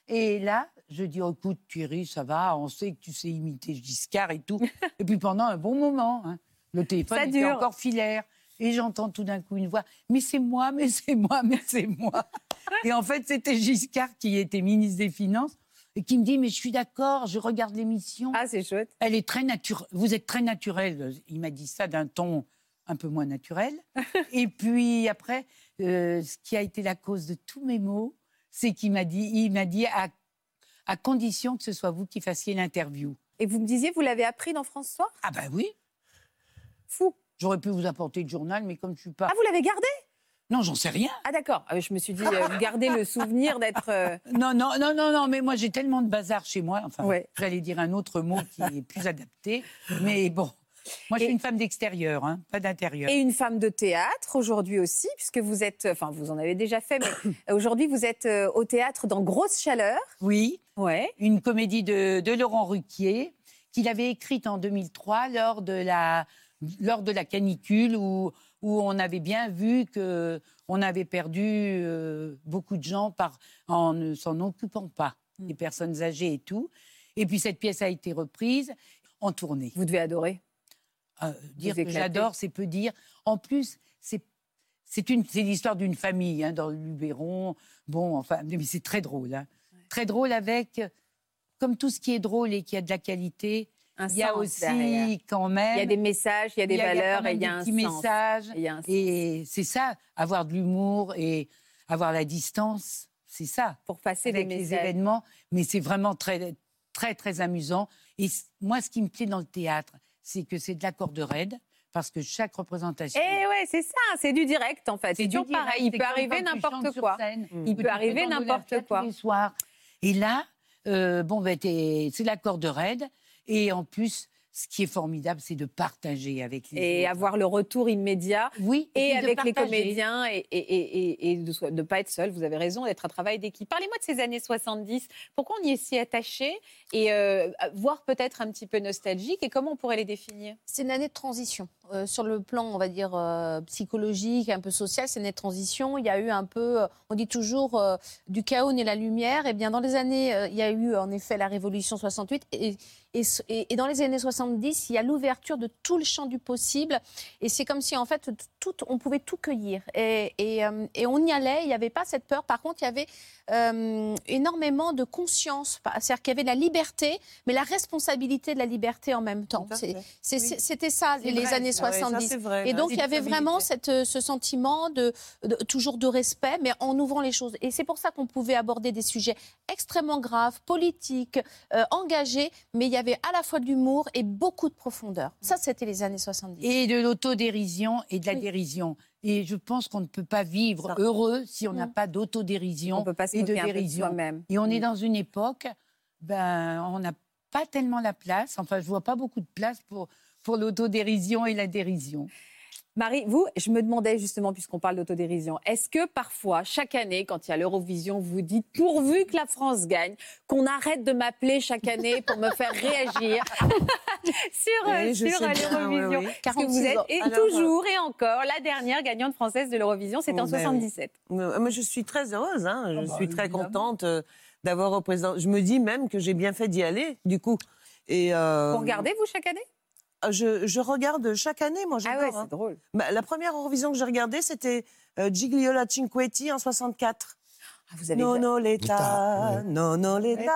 Et là, je dis, oh, écoute, Thierry, ça va, on sait que tu sais imiter Giscard et tout. et puis pendant un bon moment, hein, le téléphone Ça était dure. encore filaire. Et j'entends tout d'un coup une voix, mais c'est moi, mais c'est moi, mais c'est moi. et en fait, c'était Giscard qui était ministre des Finances et qui me dit, mais je suis d'accord, je regarde l'émission. Ah, c'est chouette. Elle est très naturelle. Vous êtes très naturel. Il m'a dit ça d'un ton un peu moins naturel. [LAUGHS] Et puis après, euh, ce qui a été la cause de tous mes maux, c'est qu'il m'a dit, il m'a dit à, à condition que ce soit vous qui fassiez l'interview. Et vous me disiez, vous l'avez appris dans France Soir? Ah ben oui. Fou. J'aurais pu vous apporter le journal, mais comme je suis pas. Ah, vous l'avez gardé? Non, j'en sais rien. Ah, d'accord. Ah, Je me suis dit, euh, vous gardez le souvenir d'être. euh, [LAUGHS] Non, non, non, non, non, mais moi j'ai tellement de bazar chez moi. Enfin, Ouais. j'allais dire un autre mot qui est plus adapté. Mais bon, moi je suis une femme d'extérieur, hein, pas d'intérieur. Et une femme de théâtre aujourd'hui aussi, puisque vous êtes, enfin vous en avez déjà fait, mais [COUGHS] aujourd'hui vous êtes euh, au théâtre dans Grosse Chaleur. Oui. Ouais. une comédie de, de Laurent Ruquier qu'il avait écrite en 2003 lors de la, lors de la canicule où, où on avait bien vu que on avait perdu euh, beaucoup de gens par, en ne s'en occupant pas, des personnes âgées et tout. Et puis cette pièce a été reprise en tournée. Vous devez adorer. Euh, dire que j'adore, c'est peu dire. En plus, c'est c'est une c'est l'histoire d'une famille hein, dans le Luberon. Bon, enfin, [LAUGHS] mais c'est très drôle, hein. très drôle avec comme tout ce qui est drôle et qui a de la qualité. Un Il y a aussi derrière. quand même. Il y a des messages, il y a des il y a- il y a valeurs quand même et il y a un sens. messages. Un sens. Et c'est ça, avoir de l'humour et avoir la distance, c'est ça. Pour passer avec des les messages. événements, mais c'est vraiment très, très, très amusant. Et moi, ce qui me plaît dans le théâtre, c'est que c'est de la corde raide, parce que chaque représentation. Eh ouais, c'est ça, c'est du direct en fait. C'est du toujours pareil. Il peut arriver n'importe quoi. scène, Il peut arriver n'importe quoi. Les soirs. Et là, euh, bon, ben, t'es- c'est la corde raide. Et en plus, ce qui est formidable, c'est de partager avec les Et autres. avoir le retour immédiat. Oui, Et, et avec les comédiens et, et, et, et- et de ne pas être seul, vous avez raison, d'être un travail d'équipe. Parlez-moi de ces années 70. Pourquoi on y est si attaché Et euh, voire peut-être un petit peu nostalgique Et comment on pourrait les définir? C'est une année de transition. Euh, sur le plan, on va dire, euh, psychologique, un peu social, c'est une année de transition. Il y a eu un peu, euh, on dit toujours, euh, du chaos naît la lumière. Et bien, dans les années, euh, il y a eu en effet la Révolution 68. Et, et, dans les années 70, il y a l'ouverture de tout le champ du possible. Et c'est comme si, en fait, tout, on pouvait tout cueillir. Et, et, euh, et on y allait, il n'y avait pas cette peur. Par contre, il y avait euh, énormément de conscience. C'est-à-dire qu'il y avait la liberté, mais la responsabilité de la liberté en même temps. C'était ça, les vrai, années ça, ouais, ça, 70. c'est vrai, et donc, il y avait vraiment cette, ce sentiment de, de- toujours de respect, mais en ouvrant les choses. Et c'est pour ça qu'on pouvait aborder des sujets extrêmement graves, politiques, euh, engagés, mais il y avait à la fois de l'humour et beaucoup de profondeur. Ça, c'était les années 70. Et de l'autodérision et de la Oui. dérision. Et je pense qu'on ne peut pas vivre heureux si on n'a pas d'autodérision et de dérision. Et on est Mm. dans une époque, ben, on n'a pas tellement la place, enfin, je vois pas beaucoup de place pour, pour l'autodérision et la dérision. Marie, vous, je me demandais justement, puisqu'on parle d'autodérision, est-ce que parfois, chaque année, quand il y a l'Eurovision, vous dites, pourvu que la France gagne, qu'on arrête de m'appeler chaque année pour me faire réagir [LAUGHS] sur, euh, Oui, sur euh, oui, l'Eurovision? oui. Parce que vous 46 êtes et Alors, toujours et encore la dernière gagnante française de l'Eurovision, c'était Oh, en ben oui. 77. Euh, Moi, je suis très heureuse. hein. Je bah, suis très contente euh, d'avoir représenté. Je me dis même que j'ai bien fait d'y aller, du coup. Et euh, Vous regardez, vous, chaque année? Euh, Je, je regarde chaque année, moi Ah j'adore. ouais, hein. c'est drôle. Bah, la première Eurovision que j'ai regardée, c'était euh, Gigliola Cinquetti en 64. Ah, vous avez Non, non, L'État, non, non, l'État.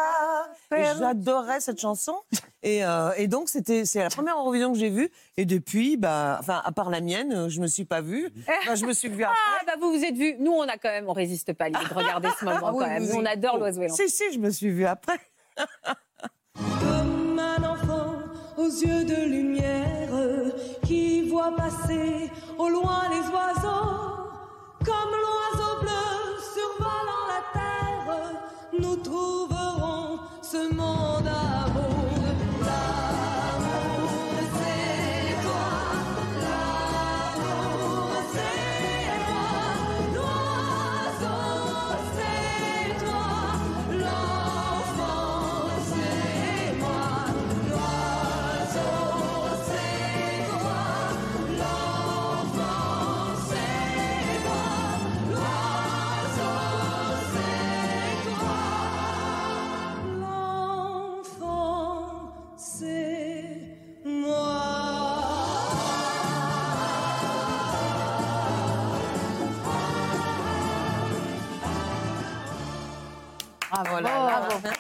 J'adorais cette chanson. Et, euh, et donc, c'était, c'est la première Eurovision que j'ai vue. Et depuis, bah, enfin, à part la mienne, je me suis pas vue. Enfin, je me suis vue [LAUGHS] après. Ah, bah vous vous êtes vus. Nous, on a quand même, on résiste pas à l'idée de regarder ce moment Ah oui, quand même. oui, on adore l'oiseau et l'enfant. Si, si, je me suis vue après. [LAUGHS] Aux yeux de lumière qui voit passer au loin les oiseaux. Comme l'oiseau bleu survolant la terre, nous trouverons ce monde amour.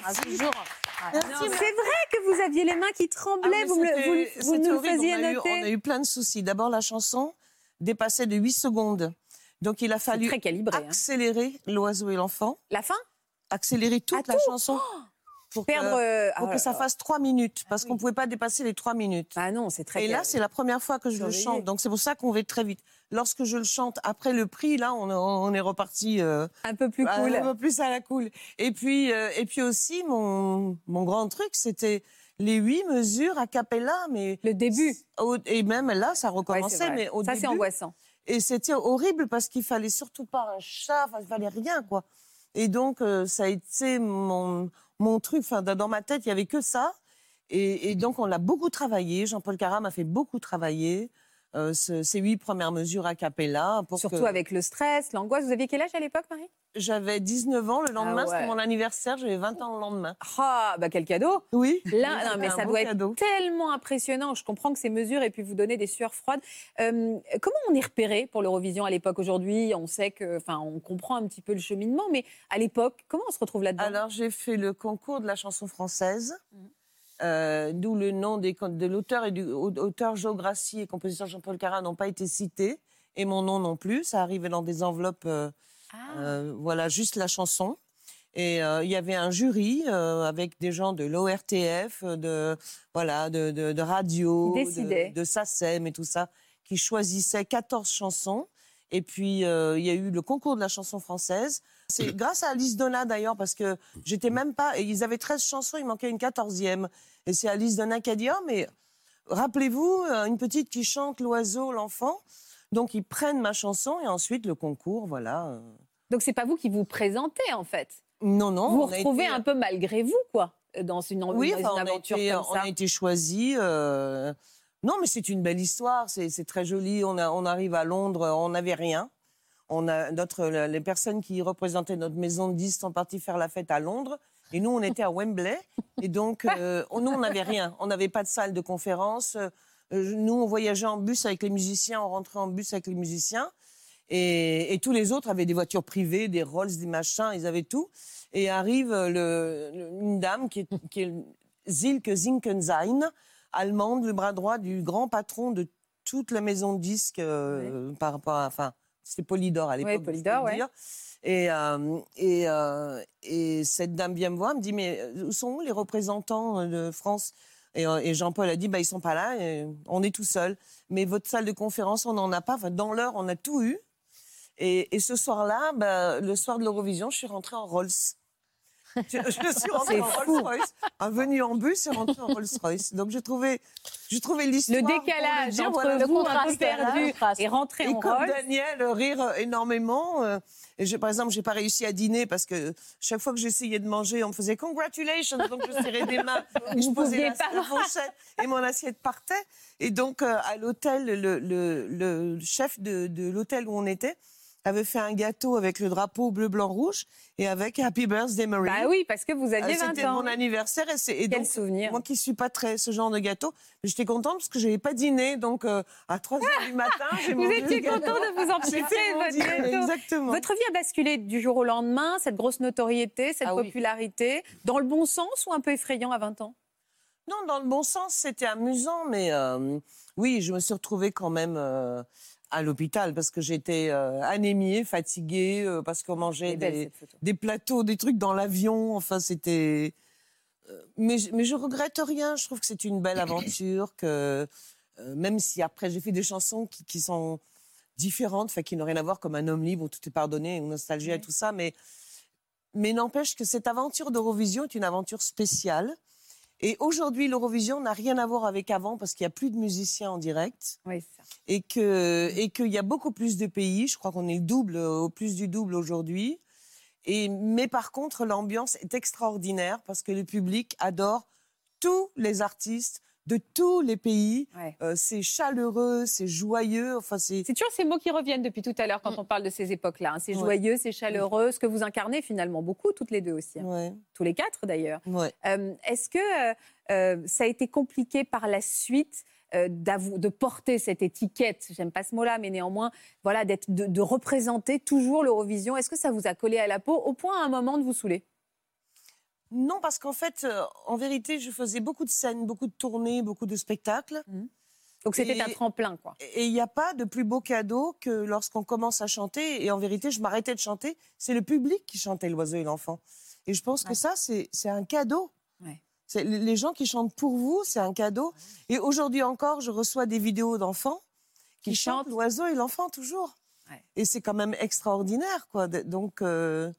Merci. Toujours. Merci, C'est vrai que vous aviez les mains qui tremblaient. Ah, vous, me vous, nous faisiez on a, eu, noter. on a eu plein de soucis. D'abord, la chanson dépassait de 8 secondes. Donc, il a fallu très calibré. hein. accélérer l'oiseau et l'enfant, La fin? Accélérer toute Ah, la tout chanson pour Perdre. que, euh, pour ah, que ça fasse 3 minutes, parce qu'on ne pouvait pas dépasser les 3 minutes. Ah non, c'est très Et là, c'est la première fois que je le chante, donc c'est pour ça qu'on va très vite. Lorsque je le chante après le prix, là, on, on est reparti euh, un peu plus cool. un peu plus à la cool. Et puis, euh, et puis aussi, mon, mon grand truc, c'était les huit mesures a cappella, mais Le début. et même là, ça recommençait, mais au Ça, début. c'est angoissant. Et c'était horrible parce qu'il fallait surtout pas un chat, enfin, il fallait rien, quoi. Et donc, euh, ça a été mon, mon truc. Enfin, dans dans ma tête, il y avait que ça. Et, et donc, on l'a beaucoup travaillé. Jean-Paul Cara m'a fait beaucoup travailler euh, ce- ces huit premières mesures a cappella. Pour Surtout que- avec le stress, l'angoisse. Vous aviez quel âge à l'époque, Marie? J'avais 19 ans. Le lendemain, Ah ouais. c'était mon anniversaire. J'avais 20 ans le lendemain. Ah, bah quel cadeau Oui. Là, non, mais ça doit cadeau. être tellement impressionnant. Je comprends que ces mesures aient pu vous donner des sueurs froides. Euh, comment on est repéré pour l'Eurovision à l'époque? Aujourd'hui, on sait que, enfin, on comprend un petit peu le cheminement, mais à l'époque, comment on se retrouve là-dedans? Alors, j'ai fait le concours de la chanson française, Mhm. Euh, d'où le nom des, de l'auteur et du au- auteur Joe Grassi et compositeur Jean-Paul Cara n'ont pas été cités, et mon nom non plus. Ça arrivait dans des enveloppes, euh, Ah. euh, voilà, juste la chanson. Et il y avait un jury avec des gens de l'ORTF, de voilà, de, de, de radio, de, de SACEM et tout ça, qui choisissaient 14 chansons. Et puis euh, il y a eu le concours de la chanson française. C'est grâce à Alice Donna d'ailleurs parce que j'étais même pas. et Ils avaient 13 chansons, il manquait une 14e. Et c'est Alice Donna qui a dit oh mais rappelez-vous euh, une petite qui chante l'oiseau, l'enfant. Donc ils prennent ma chanson et ensuite le concours, voilà. euh. Donc c'est pas vous qui vous présentez en fait. Non non. vous vous retrouvez été- un peu malgré vous, quoi, dans une, Oui, dans enfin, une on, a aventure été, comme on a été choisis. euh, Non, mais c'est une belle histoire. C'est très joli. On, arrive à Londres, on n'avait rien. On a notre, les personnes qui représentaient notre maison de 10 sont parties faire la fête à Londres. Et nous, on était à Wembley. Et donc, euh, nous, on n'avait rien. On n'avait pas de salle de conférence. Euh, nous, on voyageait en bus avec les musiciens. On rentrait en bus avec les musiciens. Et, tous les autres avaient des voitures privées, des Rolls, des machins. Ils avaient tout. Et arrive une dame qui est, qui est Zinkensein, allemande, le bras droit du grand patron de toute la maison de disques euh, par rapport à. Enfin, c'était Polydor à l'époque. Ouais, Polydor, ouais. dire. Et, euh, et, euh, et cette dame vient me voir, me dit Mais où sont les représentants de France? Et, et Jean-Paul a dit bah, Ils sont pas là, et on est tout seul. Mais votre salle de conférence, on n'en a pas. Enfin, dans l'heure, on a tout eu. Et, et ce soir-là, bah, le soir de l'Eurovision, je suis rentrée en Rolls. Je, je suis [LAUGHS] rentrée en. Rolls-Royce. Venu en bus et rentrée en Rolls-Royce. Donc j'ai trouvé, j'ai trouvé l'histoire. Le décalage dire, entre voilà, vous, un peu contraste, perdu, et rentrer et en comme. Daniel rire énormément. euh, et je, par exemple, j'ai pas réussi à dîner parce que chaque fois que j'essayais de manger, on me faisait congratulations, donc je serrais des mains [LAUGHS] et je posais la, la fourchette et mon assiette partait. Et donc euh, à l'hôtel, le, le- le chef de, de l'hôtel où on était avait fait un gâteau avec le drapeau bleu, blanc, rouge et avec Happy Birthday Marie. Bah oui, parce que vous aviez Euh, 20 C'était ans. mon anniversaire et, c'est- et Quel donc, souvenir. moi qui suis pas très ce genre de gâteau, j'étais contente parce que je n'avais pas dîné. Donc euh, à 3 h du matin, [LAUGHS] j'ai Vous étiez le gâteau. content de vous empiffrer [LAUGHS] votre dîner, gâteau. Exactement. Votre vie a basculé du jour au lendemain, cette grosse notoriété, cette Ah oui. popularité, dans le bon sens ou un peu effrayant à 20 ans? Non, dans le bon sens, c'était amusant, mais euh, oui, je me suis retrouvée quand même euh, à l'hôpital parce que j'étais euh, anémiée, fatiguée, euh, parce qu'on mangeait belle, des, plateaux, des trucs dans l'avion. Enfin, c'était. euh, Mais, je- mais je regrette rien. Je trouve que c'est une belle aventure. Que euh, même si après j'ai fait des chansons qui, qui sont différentes, enfin, qui n'ont rien à voir comme un homme libre où tout est pardonné, une nostalgie et tout ça, mais mais n'empêche que cette aventure d'Eurovision est une aventure spéciale. Et aujourd'hui, l'Eurovision n'a rien à voir avec avant parce qu'il n'y a plus de musiciens en direct Oui, ça. et qu'il y a beaucoup plus de pays. Je crois qu'on est le double, au plus du double aujourd'hui. Et mais par contre, l'ambiance est extraordinaire parce que le public adore tous les artistes de tous les pays. Ouais. Euh, c'est chaleureux, c'est joyeux. Enfin, c'est C'est toujours ces mots qui reviennent depuis tout à l'heure quand on parle de ces époques-là. hein. C'est Ouais. joyeux, c'est chaleureux, ce que vous incarnez finalement beaucoup, toutes les deux aussi. hein. ouais, Tous les quatre d'ailleurs. Euh, Est-ce que euh, ça a été compliqué par la suite de porter cette étiquette, j'aime pas ce mot-là, mais néanmoins, voilà, d'être, de, de représenter toujours l'Eurovision? Est-ce que ça vous a collé à la peau au point à un moment de vous saouler? Non, parce qu'en fait, euh, en vérité, je faisais beaucoup de scènes, beaucoup de tournées, beaucoup de spectacles. Donc c'était un tremplin, quoi. Et il n'y a pas de plus beau cadeau que lorsqu'on commence à chanter. Et en vérité, je m'arrêtais de chanter. C'est le public qui chantait l'oiseau et l'enfant. Et je pense que ça, c'est un cadeau. Ouais. C'est- Les gens qui chantent pour vous, c'est un cadeau. Et aujourd'hui encore, je reçois des vidéos d'enfants qui, Qui chantent chantent. l'oiseau et l'enfant toujours. Et c'est quand même extraordinaire, quoi. Donc, euh,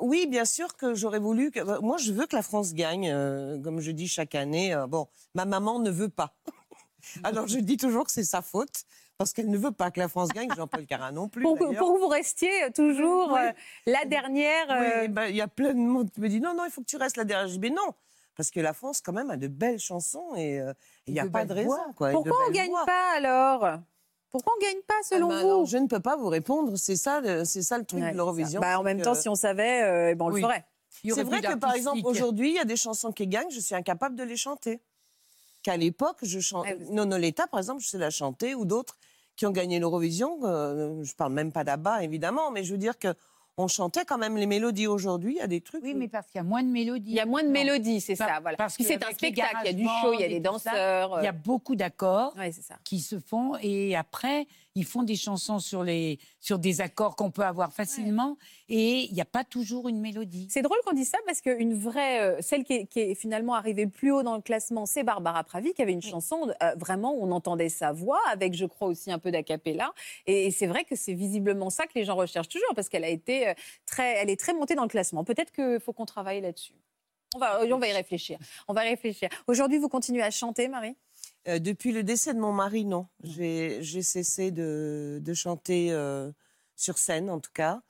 oui, bien sûr que j'aurais voulu que. bah, Moi, je veux que la France gagne, euh, comme je dis chaque année. Euh, bon, ma maman ne veut pas. [LAUGHS] Alors, je dis toujours que c'est sa faute. Parce qu'elle ne veut pas que la France gagne, Jean-Paul Carin non plus. Pour, que- d'ailleurs. pour que vous restiez euh, toujours Oui. euh, la dernière. Oui, ben, il y a plein de monde qui me dit non, non, il faut que tu restes la dernière. Je dis mais non, parce que la France quand même a de belles chansons et il n'y a pas de raison. Quoi, de Pourquoi on belles gagne voix. pas alors? Pourquoi on gagne pas Ah selon ben vous alors, Je ne peux pas vous répondre. C'est ça, le- c'est ça le truc Ouais, de l'Eurovision. Bah, en même temps, si on savait, euh, eh ben, on Oui. le ferait. C'est vrai que par exemple aujourd'hui, il y a des chansons qui gagnent, je suis incapable de les chanter. Qu'à l'époque, je chante. Ah, Nonoletta, par exemple, je sais la chanter, ou d'autres qui ont gagné l'Eurovision. euh, je parle même pas d'Abba, évidemment, mais je veux dire que on chantait quand même les mélodies aujourd'hui. Il y a des trucs. Oui, mais parce qu'il y a moins de mélodies. Il y a moins de mélodies, c'est ça. Voilà. parce que c'est un spectacle, il y a du show, il y a des danseurs. Il y a beaucoup d'accords qui se font et après ils font des chansons sur les sur des accords qu'on peut avoir facilement et il n'y a pas toujours une mélodie. C'est drôle qu'on dise ça parce qu'une vraie, euh, celle qui est, qui est finalement arrivée plus haut dans le classement, c'est Barbara Pravi qui avait une chanson euh, vraiment où on entendait sa voix avec, je crois aussi un peu d'acapella. Et, et c'est vrai que c'est visiblement ça que les gens recherchent toujours parce qu'elle a été euh, très, elle est très montée dans le classement. Peut-être qu'il faut qu'on travaille là-dessus. On va, on va y réfléchir. On va y réfléchir. Aujourd'hui, vous continuez à chanter, Marie? Euh, depuis le décès de mon mari, non. J'ai j'ai cessé de, de chanter euh, sur scène, en tout cas.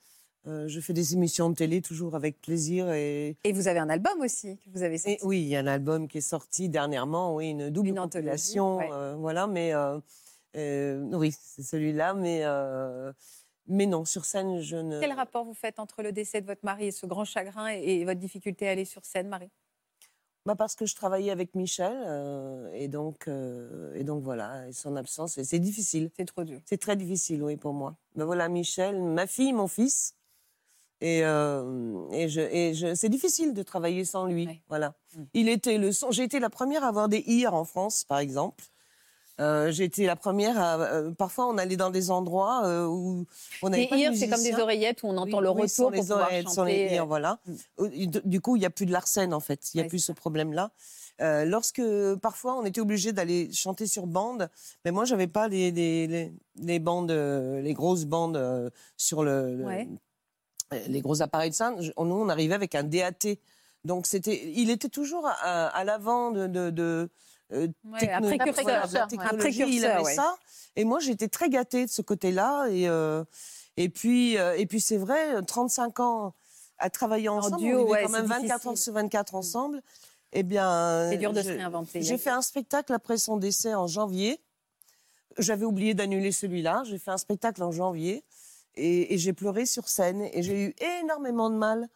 Euh, je fais des émissions de télé toujours avec plaisir. Et, Et vous avez un album aussi que vous avez sorti. et oui, il y a un album qui est sorti dernièrement, oui, une double Une anthologie, compilation. ouais. voilà, mais oui, c'est celui-là, mais, mais non, sur scène, je ne. Quel rapport vous faites entre le décès de votre mari et ce grand chagrin et votre difficulté à aller sur scène, Marie? Bah parce que je travaillais avec Michel, euh, et, donc, euh, et donc voilà, et son absence, c'est difficile. C'est trop dur. C'est très difficile, oui, pour moi. Ben voilà, Michel, ma fille, mon fils. Et, euh, et, je, et je, c'est difficile de travailler sans lui. Ouais. Voilà. Mm. Il était le son. J'ai été la première à avoir des IR en France, par exemple. Euh, j'ai été la première à. euh, parfois, on allait dans des endroits euh, où on n'avait pas c'est comme des oreillettes où on entend Oui, le oui, retour pour les pouvoir oreillettes, ce sont les chanter. ears, voilà. Mm. Du coup, il n'y a plus de l'arsène, en fait. Il n'y a plus ce problème-là. Euh, lorsque parfois on était obligé d'aller chanter sur bande, mais moi j'avais pas les, les, les, les bandes, les grosses bandes sur le, Ouais. les gros appareils de scène. Nous on arrivait avec un DAT, donc c'était, il était toujours à, à l'avant de, de, de euh, Ouais, techno- un précurseur, voilà, de la ouais. technologie, Un précurseur, il avait ouais. ça. Et moi j'étais très gâtée de ce côté-là et euh, et puis euh, et puis c'est vrai, 35 ans à travailler ensemble, duo, on ouais, quand même c'est 24 difficile. heures sur 24 ensemble. Eh bien, C'est dur de je- se réinventer. J'ai fait un spectacle après son décès en janvier. J'avais oublié d'annuler celui-là. J'ai fait un spectacle en janvier. Et, et j'ai pleuré sur scène et j'ai eu énormément de mal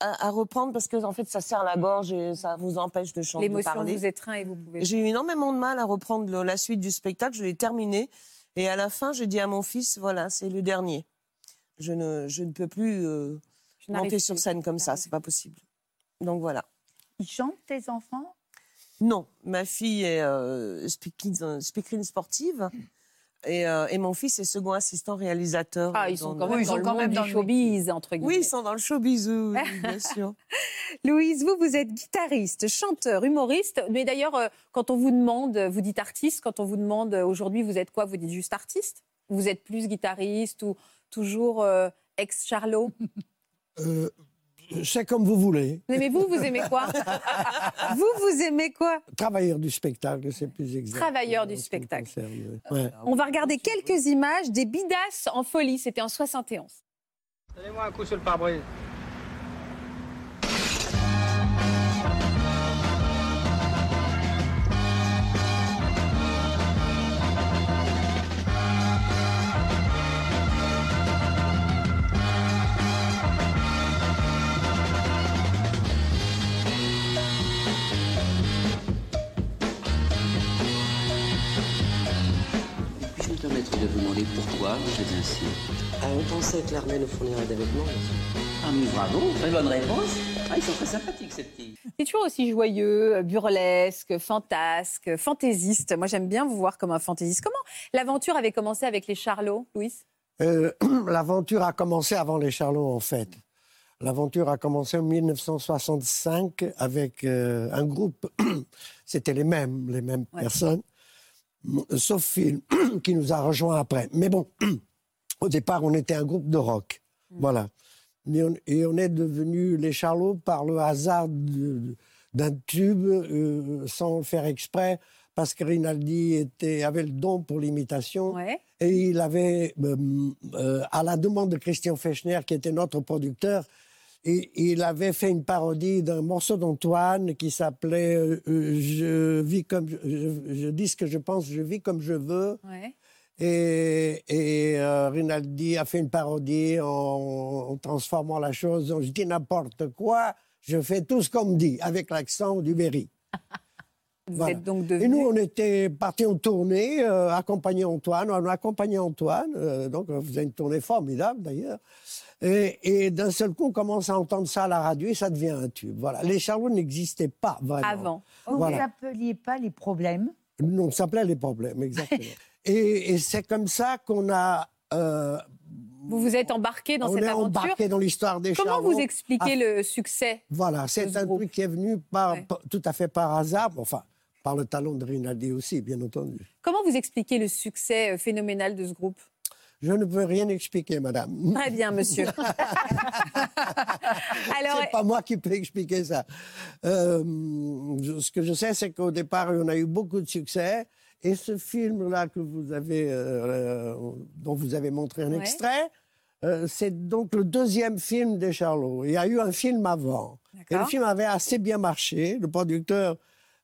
à, à reprendre parce que en fait ça serre la gorge et ça vous empêche de chanter, L'émotion vous étreint et vous pouvez. J'ai eu énormément de mal à reprendre le- la suite du spectacle. Je l'ai terminé. Et à la fin, je dis à mon fils, voilà, c'est le dernier. Je ne, je ne peux plus euh, monter sur scène comme ça. C'est pas possible. Donc voilà. Ils chantent, tes enfants? Non, ma fille est euh, speaking- speakerine sportive. Et, euh, et mon fils est second assistant réalisateur. Ah, euh, ils sont quand même ils dans sont le quand monde même du dans le showbiz, entre guillemets. Oui, ils sont dans le showbiz, oui, [LAUGHS] bien sûr. Louise, vous, vous êtes guitariste, chanteur, humoriste. Mais d'ailleurs, euh, quand on vous demande, vous dites artiste, quand on vous demande aujourd'hui, vous êtes quoi Vous dites juste artiste? Vous êtes plus guitariste ou toujours euh, ex-Charlot? Euh, c'est comme vous voulez. Mais vous, vous aimez quoi [LAUGHS] Vous, vous aimez quoi Travailleur du spectacle, c'est plus exact. Travailleur du spectacle. concerne. Ouais. On va regarder quelques images des Bidas en folie. C'était en 71. Donnez-moi un coup sur le pare-brise. Pensait que l'armée nous fournirait des vêtements. Ah, mais bravo, très bonne réponse. Ah, ils sont très sympathiques, ces petits. C'est toujours aussi joyeux, euh, burlesque, fantasque, fantaisiste. Moi, j'aime bien vous voir comme un fantaisiste. Comment l'aventure avait commencé avec les Charlots, Louis Euh, [CLEARS THROAT] L'aventure a commencé avant les Charlots, en fait. L'aventure a commencé en 1965 avec euh, un groupe, [CLEARS THROAT] c'était les mêmes, les mêmes personnes, sauf Phil, [CLEARS THROAT] qui nous a rejoints après. Mais bon, au départ, on était un groupe de rock. Voilà. Et on, et on est devenus les Charlots par le hasard d'un tube, euh, sans le faire exprès, parce que Rinaldi était, avait le don pour l'imitation. Et il avait, euh, euh, à la demande de Christian Fechner, qui était notre producteur, et, il avait fait une parodie d'un morceau d'Antoine qui s'appelait euh, Je vis comme je, je- je dis ce que je pense, je vis comme je veux. Ouais. Et, et euh, Rinaldi a fait une parodie en, en transformant la chose en je dis n'importe quoi, je fais tout ce qu'on me dit, avec l'accent du Berry. Vous Voilà. êtes donc Et devenu. nous, on était partis en tournée, euh, accompagner Antoine. On a accompagné Antoine, euh, donc on faisait une tournée formidable d'ailleurs. Et, et d'un seul coup, on commence à entendre ça à la radio et ça devient un tube. Voilà. Les Charlots n'existaient pas vraiment. Avant. Vous n'appeliez pas les problèmes? Non, ça s'appelait les problèmes, exactement. [LAUGHS] et et c'est comme ça qu'on a. euh, Vous vous êtes embarqué dans on cette est aventure. embarqué dans l'histoire des Comment Charlots. vous expliquez Ah, le succès Voilà, c'est ce un groupe truc qui est venu par, tout à fait par hasard, enfin, par le talent de Rinaldi aussi, bien entendu. Comment vous expliquez le succès euh, phénoménal de ce groupe? Je ne peux rien expliquer, madame. Très bien, monsieur. [LAUGHS] [LAUGHS] Alors, c'est pas moi qui peux expliquer ça. Euh, ce que je sais, c'est qu'au départ, on a eu beaucoup de succès. Et ce film-là que vous avez, euh, euh, dont vous avez montré un Ouais. extrait, euh, c'est donc le deuxième film des Charlots. Il y a eu un film avant. Et le film avait assez bien marché. Le producteur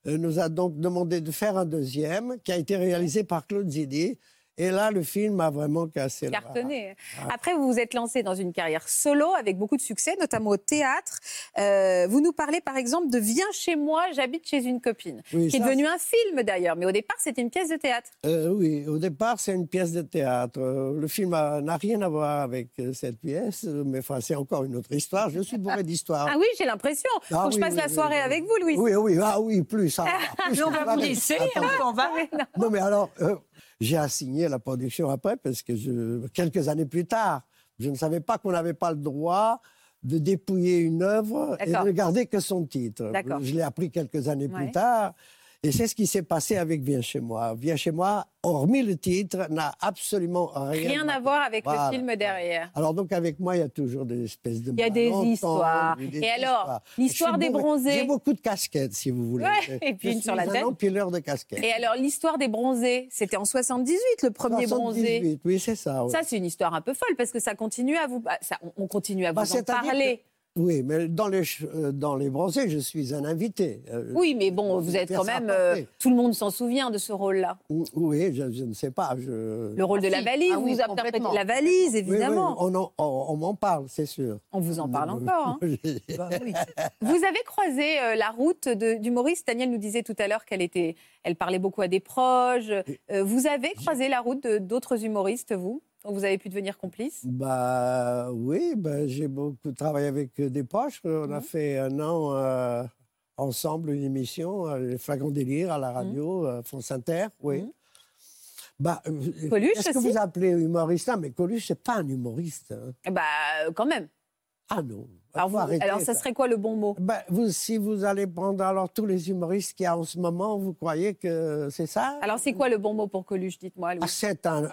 euh, nous a donc demandé de faire un deuxième, qui a été réalisé par Claude Zidi. Et là, le film a vraiment cassé cartonné. Ah. Après, vous vous êtes lancé dans une carrière solo avec beaucoup de succès, notamment au théâtre. Euh, vous nous parlez par exemple de Viens chez moi, j'habite chez une copine, Oui, qui est devenu un film d'ailleurs, mais au départ c'était une pièce de théâtre. Euh, oui, au départ, c'est une pièce de théâtre. Euh, Le film n'a rien à voir avec cette pièce, mais enfin, c'est encore une autre histoire. Je suis bourré d'histoire. Ah oui, j'ai l'impression. Ah Faut que je passe oui, la soirée oui, avec vous, Louis. Oui, oui, ah oui, plus. ah, [LAUGHS] plus on va ça, vous laisser, on va. Non, mais alors, euh, j'ai assigné la production après, parce que je- quelques années plus tard, je ne savais pas qu'on n'avait pas le droit de dépouiller une œuvre et de ne garder que son titre. Je l'ai appris quelques années Ouais. plus tard. Et c'est ce qui s'est passé avec Viens chez moi. Viens chez moi, hormis le titre, n'a absolument rien, Rien à voir avec Voilà. le film derrière. Alors donc avec moi, il y a toujours des espèces de Il y a des histoires. des Et alors, l'histoire des bronzés. J'ai beaucoup de casquettes, si vous voulez. Ouais, et puis Je une sur la tête. Un empileur de casquettes. Et alors, l'histoire des bronzés, c'était en 78, le premier bronzé. 78, oui, c'est ça. ouais. Ça, c'est une histoire un peu folle parce que ça continue à vous. bah, ça- on- on continue à vous Bah, en parler. Oui, mais dans les, euh, dans les bronzés, je suis un invité. Euh, Oui, mais bon, vous êtes quand même. euh, tout le monde s'en souvient de ce rôle-là. Oui, je, je ne sais pas. Je... Le rôle de la valise, Ah oui, vous interprétez la valise, Oui, oui, évidemment. on en- on on m'en parle, c'est sûr. On vous en parle encore. hein. [LAUGHS] Bah. Vous avez croisé euh, la route de- du Maurice. Daniel nous disait tout à l'heure qu'elle était, elle parlait beaucoup à des proches. Euh, vous avez croisé la route de- d'autres humoristes, vous? Dont Vous avez pu devenir complice? Bah oui, bah, j'ai beaucoup travaillé avec euh, des proches. On Mhm. a fait un an euh, ensemble une émission, euh, Les Flagrants Délire, à la radio, euh, France Inter, oui. Mhm. Bah, euh, Coluche Qu'est-ce que vous appelez humoriste? Ah, mais Coluche, c'est pas un humoriste. hein. Eh Bah, euh, quand même. Ah non. Alors, vous- arrêter alors, ça serait quoi le bon mot? Vous, si vous allez prendre alors tous les humoristes qu'il y a en ce moment, vous croyez que c'est ça? Alors, c'est quoi le bon mot pour Coluche? Dites-moi. Ah, C'est un-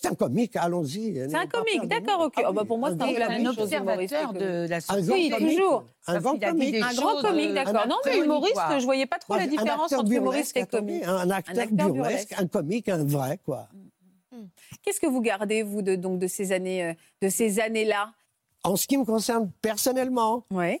c'est un comique, allons-y. C'est un comique, d'accord, ok. Oh, bah, pour moi, c'est un observateur de la société. grand Oui, comique. toujours. Un grand comique. des Un grand choses, comique, euh, d'accord. Non, mais humoriste, quoi. je voyais pas trop la différence entre humoriste et comique. Un acteur, acteur burlesque, un comique, un vrai, quoi. Qu'est-ce que vous gardez, vous, de, donc, de ces années, euh, de ces années-là? En ce qui me concerne personnellement, Ouais.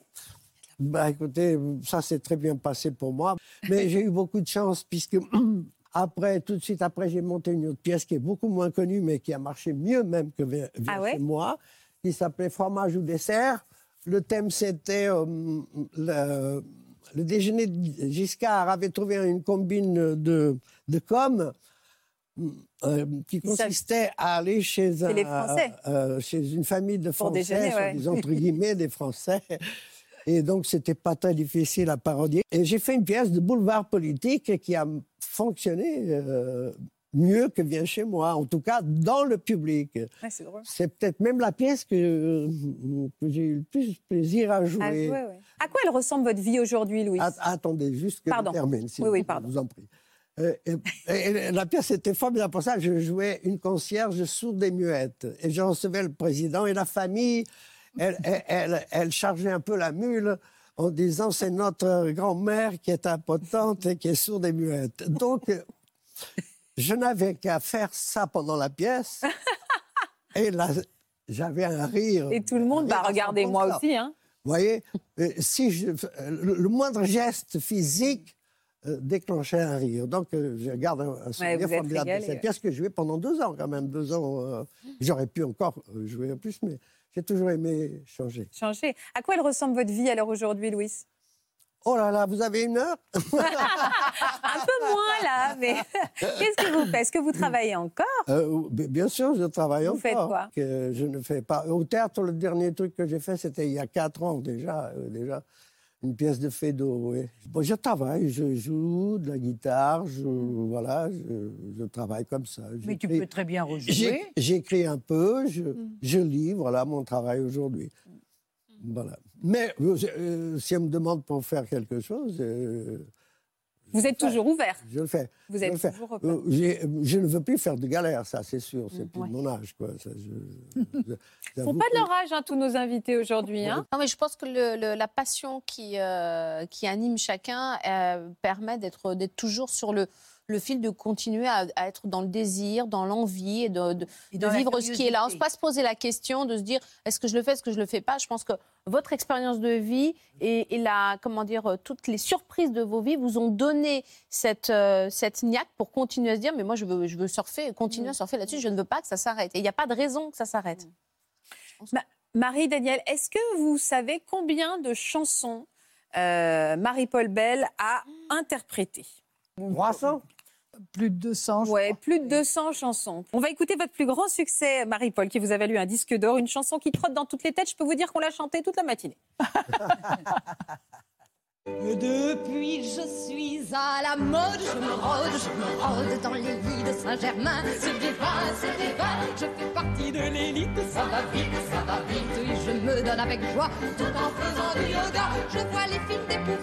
bah écoutez, ça s'est très bien passé pour moi. Mais j'ai eu beaucoup de chance puisque [CLEARS THROAT] après, tout de suite après, j'ai monté une autre pièce qui est beaucoup moins connue, mais qui a marché mieux même que Viens Ah ouais? chez moi, qui s'appelait Fromage ou dessert. Le thème, c'était euh, le, le déjeuner de Giscard avait trouvé une combine de, de com. euh, qui consistait à aller chez, un, euh, chez une famille de Français, déjeuner, ouais. des entre guillemets des Français. [LAUGHS] Et donc, c'était pas très difficile à parodier. Et j'ai fait une pièce de boulevard politique qui a fonctionné euh, mieux que Viens chez moi, en tout cas dans le public. Ouais, c'est drôle. C'est peut-être même la pièce que, que j'ai eu le plus plaisir à jouer. Ah, ouais. À quoi elle ressemble votre vie aujourd'hui, Louis Att- attendez, juste que Pardon. je termine, s'il Oui, oui, pardon. vous en prie. Euh, et, et la pièce était formidable pour ça. Je jouais une concierge sourde et muette. Et je recevais le président et la famille. Elle, elle, elle- elle chargeait un peu la mule en disant c'est notre grand-mère qui est impotente et qui est sourde et muette. Donc, euh, je n'avais qu'à faire ça pendant la pièce. Et là, j'avais un rire. Et tout le monde, bah regardez, moi 100%. aussi. Hein. Vous voyez, euh, si je, le, le moindre geste physique euh, déclenchait un rire. Donc, euh, je garde un, un souvenir vous êtes formidable de cette ouais. pièce que j'ai jouée pendant deux ans, quand même. Deux ans, euh, j'aurais pu encore euh, jouer en plus, mais j'ai toujours aimé changer. Changer. À quoi elle ressemble votre vie alors aujourd'hui, Louis? Oh là là, vous avez une heure? [LAUGHS] Un peu moins là, mais [LAUGHS] qu'est-ce que vous faites? Est-ce que vous travaillez encore? Euh, Bien sûr, je travaille Vous encore. faites quoi? Que je ne fais pas. Au théâtre, le dernier truc que j'ai fait, c'était il y a quatre ans déjà. euh, déjà. Une pièce de Fédo, oui. Bon, je travaille, je joue de la guitare, je, voilà, je, je travaille comme ça. Mais tu peux très bien rejouer. J'écris un peu, je, Mm. je lis, voilà mon travail aujourd'hui. Voilà. Mais euh, euh, si on me demande pour faire quelque chose, euh, Vous êtes toujours ouvert. je le fais. Vous Je êtes toujours open. Euh, je ne veux plus faire de galère, ça c'est sûr, c'est plus ouais. de mon âge. Quoi. Ça, je- je- [LAUGHS] Ils font pas de leur âge, hein, tous nos invités aujourd'hui. Hein. Non, mais je pense que le- le- la passion qui, euh, qui anime chacun euh, permet d'être d'être toujours sur le, le fil, de continuer à, à être dans le désir, dans l'envie et de, de- Et de dans la vivre ce qui est là. On ne curiosité. pas se poser la question de se dire est-ce que je le fais, est-ce que je le fais pas? Je pense que votre expérience de vie et, et la, comment dire, euh, toutes les surprises de vos vies vous ont donné cette, euh, cette niaque pour continuer à se dire mais moi je veux, je veux surfer, continuer Mm. à surfer là-dessus, je ne veux pas que ça s'arrête. Et il n'y a pas de raison que ça s'arrête. Ma- Marie-Danielle, est-ce que vous savez combien de chansons euh, Marie-Paul Bell a interprétées? 300 Plus de 200. je Ouais, plus de 200 chansons. On va écouter votre plus grand succès, Marie-Paul, qui vous a valu un disque d'or, une chanson qui trotte dans toutes les têtes. Je peux vous dire qu'on l'a chantée toute la matinée. [LAUGHS] Et depuis je suis à la mode, je me rôde, je me rôde dans les lits de Saint-Germain. C'est divin, c'est divin, je fais partie de l'élite. Ça va vite, ça va vite, et je me donne avec joie tout en faisant du yoga. Je vois les films d'épouvante,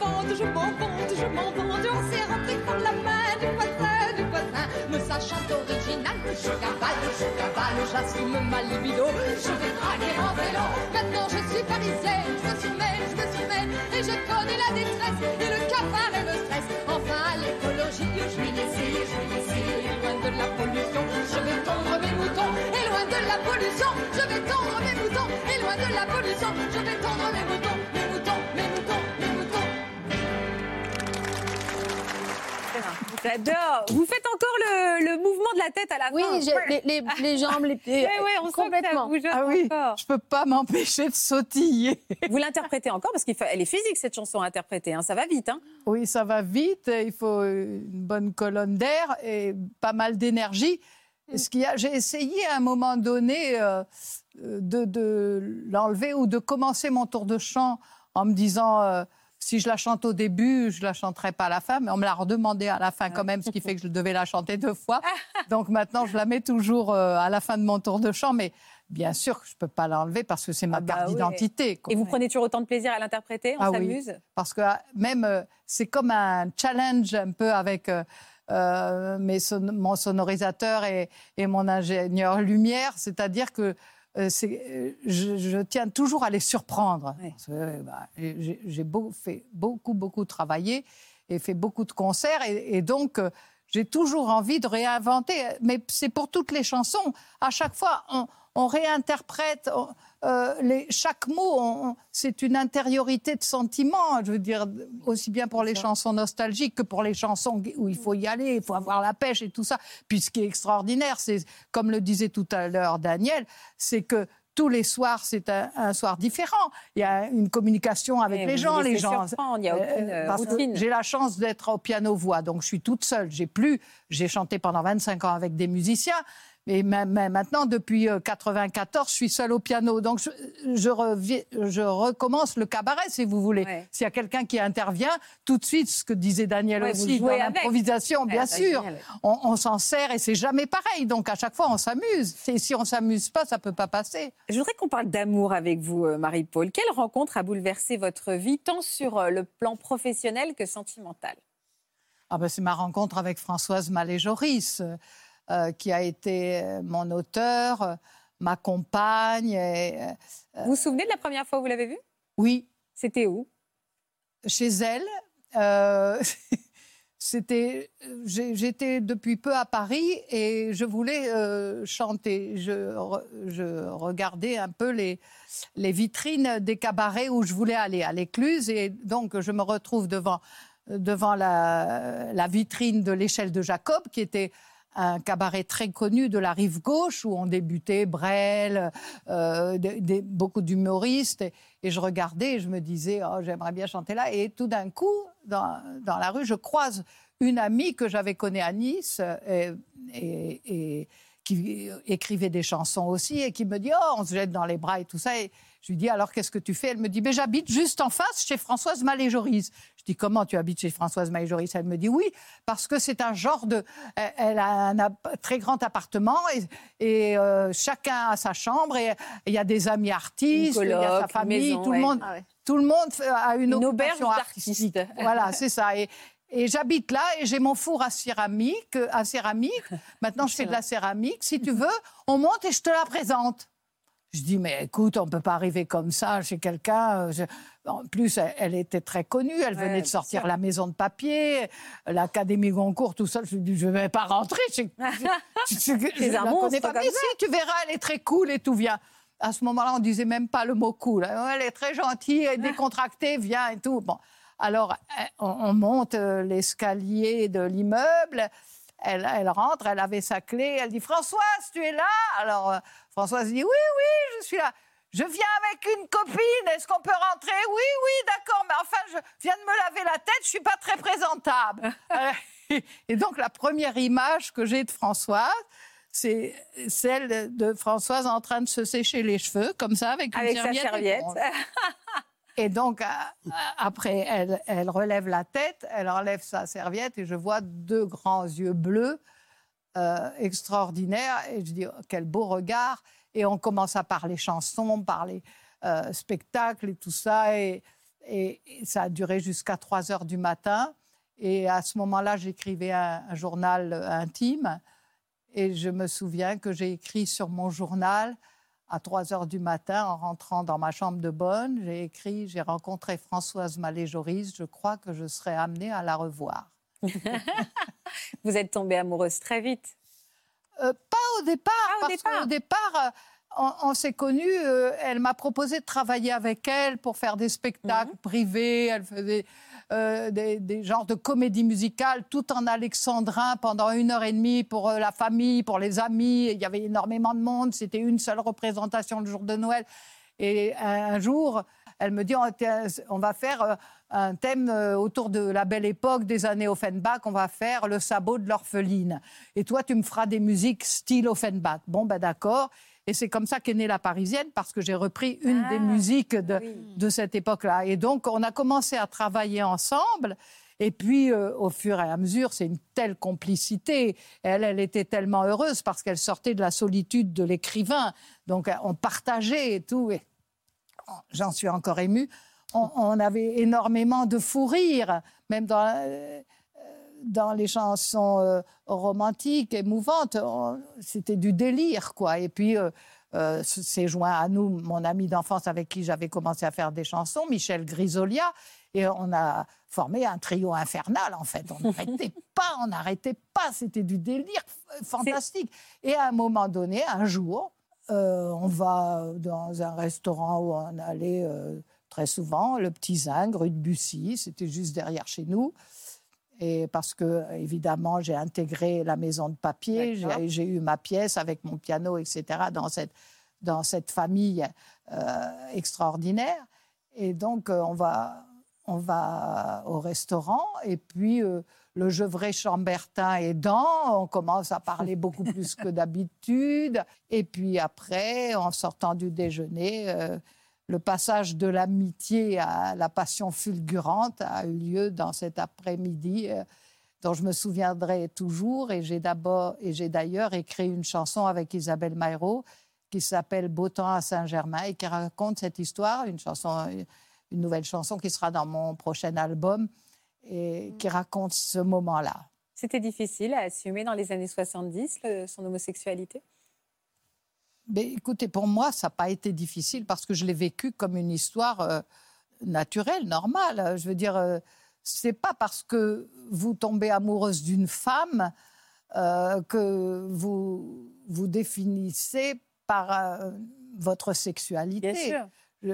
j'assume ma libido. Je vais draguer en vélo. Maintenant je suis parisienne, je me soumets, je me soumets, et je connais la détresse et le cafard et le stress. Enfin l'écologie, je m'initie, je m'initie, loin de la pollution. Je vais tondre mes moutons, et loin de la pollution, je vais tondre mes moutons, et loin de la pollution, je vais tondre mes J'adore. Vous faites encore le, le mouvement de la tête à la Oui, fin. j'ai les, les- les jambes, les pieds. [LAUGHS] Ouais, on sent que ça complètement. Ah oui, encore. je peux pas m'empêcher de sautiller. [LAUGHS] Vous l'interprétez encore parce qu'elle est physique cette chanson à interpréter. hein. Ça va vite. Hein. Oui, ça va vite. Il faut une bonne colonne d'air et pas mal d'énergie. Ce qu'il y a, j'ai essayé à un moment donné euh, de, de l'enlever ou de commencer mon tour de chant en me disant euh, si je la chante au début, je la chanterai pas à la fin, mais on me l'a redemandé à la fin quand même, ce qui fait que je devais la chanter deux fois. [LAUGHS] Donc maintenant, je la mets toujours euh, à la fin de mon tour de chant, mais bien sûr que je peux pas l'enlever parce que c'est ma bah carte d'identité. Et vous prenez toujours autant de plaisir à l'interpréter On Ah oui. s'amuse? Parce que ah, même, euh, c'est comme un challenge un peu avec euh, euh, mes son- mon sonorisateur et, et mon ingénieur lumière, c'est-à-dire que euh, euh, je, je tiens toujours à les surprendre. Euh, bah, j'ai beau- fait beaucoup, beaucoup travaillé et fait beaucoup de concerts, et, et donc j'ai toujours envie de réinventer. Mais c'est pour toutes les chansons. À chaque fois, on, on réinterprète. on- euh, les, chaque mot, c'est une intériorité de sentiment. Je veux dire, aussi bien pour les chansons nostalgiques que pour les chansons où il faut y aller, il faut avoir la pêche et tout ça. Puis ce qui est extraordinaire, c'est, comme le disait tout à l'heure Daniel, c'est que tous les soirs, c'est un, un soir différent. Il y a une communication avec Et les gens. Les gens. il y a aucune, euh, parce que routine. J'ai la chance d'être au piano-voix, donc je suis toute seule. J'ai plus, j'ai chanté pendant 25 ans avec des musiciens. Et même, même maintenant, depuis euh, 94, je suis seule au piano. Donc, je, je, reviens- je recommence le cabaret, si vous voulez. S'il y a quelqu'un qui intervient, tout de suite, ce que disait Daniel Ouais, aussi, dans l'improvisation, Ouais, bien c'est sûr. On, on s'en sert et c'est jamais pareil. Donc, à chaque fois, on s'amuse. Et si on s'amuse pas, ça peut pas passer. Je voudrais qu'on parle d'amour avec vous, euh, Marie-Paul. Quelle rencontre a bouleversé votre vie, tant sur euh, le plan professionnel que sentimental? Ah ben, c'est ma rencontre avec Françoise Malé-Joris, euh, qui a été euh, mon auteur, euh, ma compagne. et, euh, Vous vous souvenez de la première fois où vous l'avez vue? Oui. C'était où? Chez elle. Euh, [LAUGHS] C'était, j'étais depuis peu à Paris et je voulais euh, chanter. Je, re- je regardais un peu les, les vitrines des cabarets où je voulais aller à l'Écluse et donc je me retrouve devant, devant la, la vitrine de l'échelle de Jacob qui était un cabaret très connu de la rive gauche où on débutait Brel, euh, beaucoup d'humoristes. Et, je regardais et je me disais, oh, j'aimerais bien chanter là. Et tout d'un coup, dans, dans la rue, je croise une amie que j'avais connue à Nice euh, et, qui écrivait des chansons aussi et qui me dit, oh, on se jette dans les bras et tout ça. Je lui dis, alors qu'est-ce que tu fais? Elle me dit, ben, j'habite juste en face chez Françoise Malé-Joris. Je dis, comment tu habites chez Françoise Malé-Joris Elle me dit, oui, parce que c'est un genre de... Elle a un très grand appartement et, et, euh, chacun a sa chambre et il y a des amis artistes, il y a sa famille, maison, tout, ouais. le monde, Ah ouais. tout le monde a une, Une auberge occupation artistique. voilà, c'est ça. Et, et j'habite là et j'ai mon four à céramique. À céramique. Maintenant, je fais de la céramique. Si tu veux, on monte et je te la présente. Je dis, mais écoute, on ne peut pas arriver comme ça chez quelqu'un. euh, je- En plus, elle, elle était très connue. Elle Ouais, venait de sortir sûr. La Maison de Papier, l'Académie Goncourt, tout ça. Je lui dis, je ne vais pas rentrer. chez- [LAUGHS] je, je, la connais monstre pas. comme Mais ça. si, tu verras, elle est très cool et tout vient. À ce moment-là, on disait même pas le mot cool. Elle est très gentille, elle est décontractée, viens et tout. Bon, alors euh, on, on monte euh, l'escalier de l'immeuble. Elle, elle rentre, elle avait sa clé. Elle dit Françoise, tu es là? Alors euh, Françoise dit Oui, oui, je suis là. Je viens avec une copine. Est-ce qu'on peut rentrer? Oui, oui, d'accord. Mais enfin, je viens de me laver la tête. Je suis pas très présentable. [LAUGHS] Euh, [LAUGHS] et donc la première image que j'ai de Françoise, c'est celle de Françoise en train de se sécher les cheveux, comme ça, avec une Avec sa serviette. [LAUGHS] Et donc, à- à- après, elle, relève la tête, elle enlève sa serviette et je vois deux grands yeux bleus euh, extraordinaires. Et je dis, oh, quel beau regard. Et on commence à parler chansons, parler euh, spectacles et tout ça. Et, ça a duré jusqu'à 3 heures du matin. Et à ce moment-là, j'écrivais un, journal euh, intime. Et je me souviens que j'ai écrit sur mon journal à 3 heures du matin en rentrant dans ma chambre de bonne. J'ai écrit J'ai rencontré Françoise Malé-Joris. Je crois que je serai amenée à la revoir. [LAUGHS] Vous êtes tombée amoureuse très vite. Euh, pas au départ, Ah, au parce départ. qu'au départ, euh, on, on s'est connus. euh, elle m'a proposé de travailler avec elle pour faire des spectacles Mhm. privés. Elle faisait euh, des, des genres de comédie musicale tout en alexandrin pendant une heure et demie pour euh, la famille, pour les amis. Il y avait énormément de monde. C'était une seule représentation le jour de Noël. Et un, jour, elle me dit on, tiens, on va faire un thème autour de la belle époque des années Offenbach. On va faire le sabot de l'orpheline. Et toi, tu me feras des musiques style Offenbach. Bon, ben d'accord. Et c'est comme ça qu'est née la Parisienne, parce que j'ai repris une des musiques de, de cette époque-là. Et donc, on a commencé à travailler ensemble. Et puis, euh, au fur et à mesure, c'est une telle complicité. Elle, elle était tellement heureuse parce qu'elle sortait de la solitude de l'écrivain. Donc, on partageait et tout. Et j'en suis encore émue. On, on avait énormément de fou rire, même dans, euh, dans les chansons euh, romantiques, émouvantes. on- C'était du délire, quoi. Et puis, euh, euh, s'est joint à nous mon ami d'enfance avec qui j'avais commencé à faire des chansons, Michel Grisolia. Et on a formé un trio infernal, en fait. On n'arrêtait [LAUGHS] pas, on n'arrêtait pas. C'était du délire fantastique. Et à un moment donné, un jour, euh, on va dans un restaurant où on allait euh, très souvent, le Petit Zinc, rue de Bussy. C'était juste derrière chez nous. Et parce que, évidemment, j'ai intégré la maison de papier, j'ai eu ma pièce avec mon piano, etc., dans cette, dans cette famille euh, extraordinaire. Et donc, euh, on, va, on va au restaurant, et puis euh, le Gevrey Chambertin aidant, on commence à parler [LAUGHS] beaucoup plus que d'habitude. Et puis après, en sortant du déjeuner, euh, le passage de l'amitié à la passion fulgurante a eu lieu dans cet après-midi euh, dont je me souviendrai toujours. Et j'ai d'abord et j'ai d'ailleurs écrit une chanson avec Isabelle Maillot qui s'appelle Beau temps à Saint-Germain et qui raconte cette histoire, une chanson, une nouvelle chanson qui sera dans mon prochain album et qui raconte ce moment-là. C'était difficile à assumer dans les années 70, le- son homosexualité? Écoutez, pour moi, ça n'a pas été difficile parce que je l'ai vécu comme une histoire euh, naturelle, normale. Je veux dire, euh, c'est pas parce que vous tombez amoureuse d'une femme euh, que vous vous définissez par euh, votre sexualité. Bien sûr.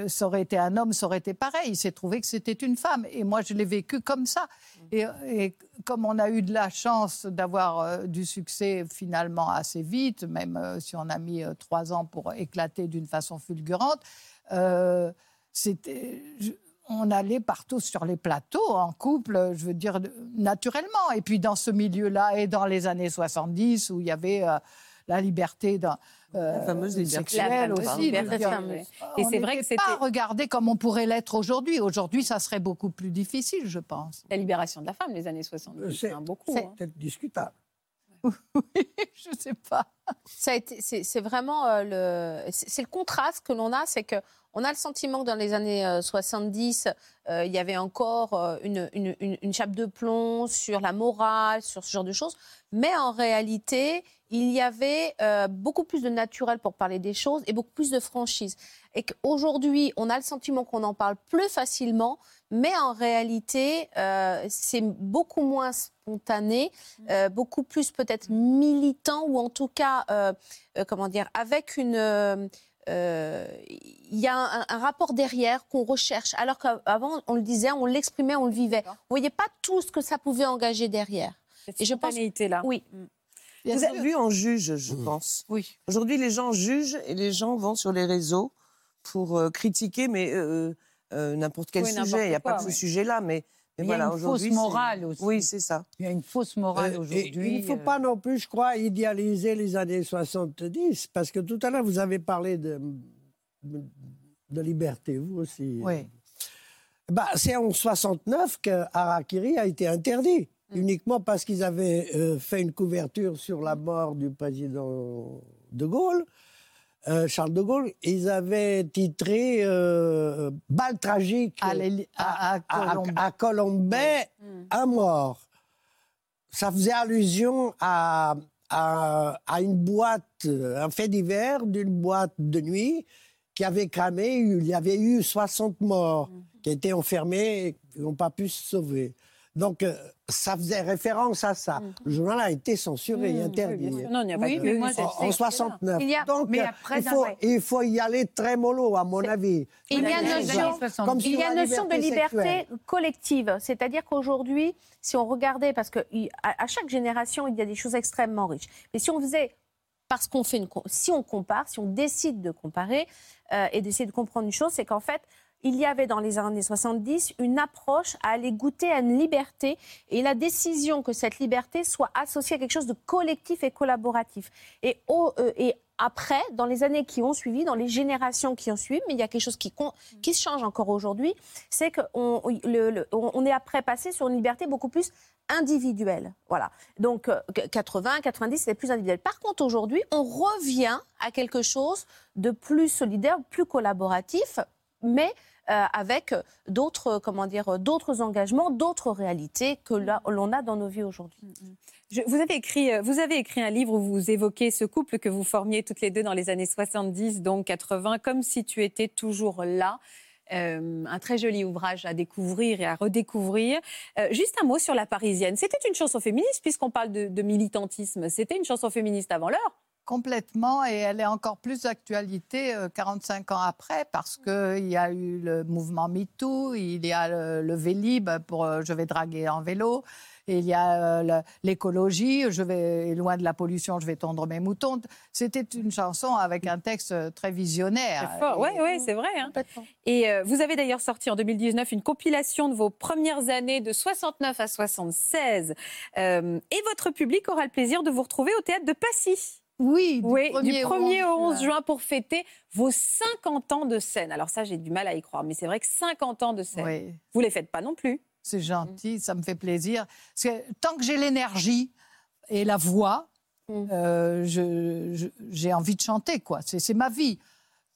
Ça aurait été un homme, ça aurait été pareil. Il s'est trouvé que c'était une femme. Et moi, je l'ai vécu comme ça. Et, et comme on a eu de la chance d'avoir euh, du succès finalement assez vite, même euh, si on a mis euh, trois ans pour éclater d'une façon fulgurante, c'était. on allait partout sur les plateaux, en couple, je veux dire, naturellement. Et puis dans ce milieu-là, et dans les années 70, où il y avait la liberté d'un, euh, La fameuse liberté. sexuelle La aussi. fameuse. Et c'est vrai que n'était pas c'était- regardé comme on pourrait l'être aujourd'hui. Aujourd'hui, ça serait beaucoup plus difficile, je pense. La libération de la femme, les années 70, c'est un beaucoup. c'est- hein. peut-être discutable. [LAUGHS] je ne sais pas. C'est, vraiment euh, le, c'est, le contraste que l'on a, c'est que on a le sentiment que dans les années euh, 70, euh, il y avait encore euh, une, une, une- une chape de plomb sur la morale, sur ce genre de choses, mais en réalité, il y avait euh, beaucoup plus de naturel pour parler des choses et beaucoup plus de franchise. Et qu'aujourd'hui, on a le sentiment qu'on en parle plus facilement, mais en réalité, euh, c'est beaucoup moins spontané, euh, beaucoup plus peut-être militant, ou en tout cas, euh, euh, comment dire, avec une... euh, euh, il y a un, un rapport derrière qu'on recherche, alors qu'avant, on le disait, on l'exprimait, on le vivait. On ne voyait pas tout ce que ça pouvait engager derrière. Cette Et je pense, spontanéité-là. oui. Vous avez vu, on juge, je pense. Oui. Aujourd'hui, les gens jugent et les gens vont sur les réseaux pour euh, critiquer, mais euh, euh, n'importe quel Oui, sujet. Il n'y a pas quoi, que ce sujet-là, mais, mais Il y a voilà, une fausse morale aussi. Oui, c'est ça. Il y a une fausse morale Euh, aujourd'hui. Il ne faut euh, pas non plus, je crois, idéaliser les années 70, parce que tout à l'heure, vous avez parlé de, de liberté, vous aussi. Oui. Bah, c'est en 69 que Harakiri a été interdit, uniquement parce qu'ils avaient euh, fait une couverture sur la mort du président de Gaulle, euh, Charles de Gaulle. Ils avaient titré euh, Balle tragique À à- à Colombey, un mort. Ça faisait allusion à, une boîte, un fait divers d'une boîte de nuit qui avait cramé. Il y avait eu 60 morts qui étaient enfermés et qui n'ont pas pu se sauver. Donc, euh, ça faisait référence à ça. Le journal a été censuré et interdit. bien sûr. Non, il n'y a pas Oui, mais moi, en, en 69. Il y a- Donc, mais après, il, faut, ouais. il faut y aller très mollo, à mon avis. Il y a les notion- années 70. Comme Il y sur a la notion de liberté sexuelle. collective. C'est-à-dire qu'aujourd'hui, si on regardait, parce qu'à à chaque génération, il y a des choses extrêmement riches. Mais si on faisait, parce qu'on fait une, si on compare, si on décide de comparer euh, et d'essayer de comprendre une chose, c'est qu'en fait, il y avait dans les années 70 une approche à aller goûter à une liberté et la décision que cette liberté soit associée à quelque chose de collectif et collaboratif. Et, euh, après, dans les années qui ont suivi, dans les générations qui ont suivi, mais il y a quelque chose qui, se change encore aujourd'hui, c'est qu'on est après passé sur une liberté beaucoup plus individuelle. Voilà. Donc euh, 80, 90, c'était plus individuel. Par contre, aujourd'hui, on revient à quelque chose de plus solidaire, plus collaboratif, mais avec d'autres, comment dire, d'autres engagements, d'autres réalités que là- l'on a dans nos vies aujourd'hui. Je- vous, avez écrit, euh, vous avez écrit un livre où vous évoquez ce couple que vous formiez toutes les deux dans les années 70, donc 80, comme si tu étais toujours là. Euh, un très joli ouvrage à découvrir et à redécouvrir. Euh, juste un mot sur La Parisienne. C'était une chanson féministe, puisqu'on parle de, de militantisme. C'était une chanson féministe avant l'heure. Complètement, et elle est encore plus d'actualité euh, 45 ans après, parce qu'il y a eu le mouvement MeToo, il y a le, le Vélib pour euh, Je vais draguer en vélo, il y a euh, l'écologie, je vais loin de la pollution, je vais tondre mes moutons. C'était une chanson avec un texte euh, très visionnaire. Oui, ouais, c'est vrai. hein. Et euh, vous avez d'ailleurs sorti en 2019 une compilation de vos premières années de 69 à 76. Euh, et votre public aura le plaisir de vous retrouver au théâtre de Passy. Oui, du Oui, 1er du au 1er au 11 juin. juin pour fêter vos 50 ans de scène. Alors ça, j'ai du mal à y croire, mais c'est vrai que 50 ans de scène, Oui. vous les faites pas non plus. C'est gentil, ça me fait plaisir. Parce que tant que j'ai l'énergie et la voix, euh, je- je- j'ai envie de chanter, quoi. C'est ma vie.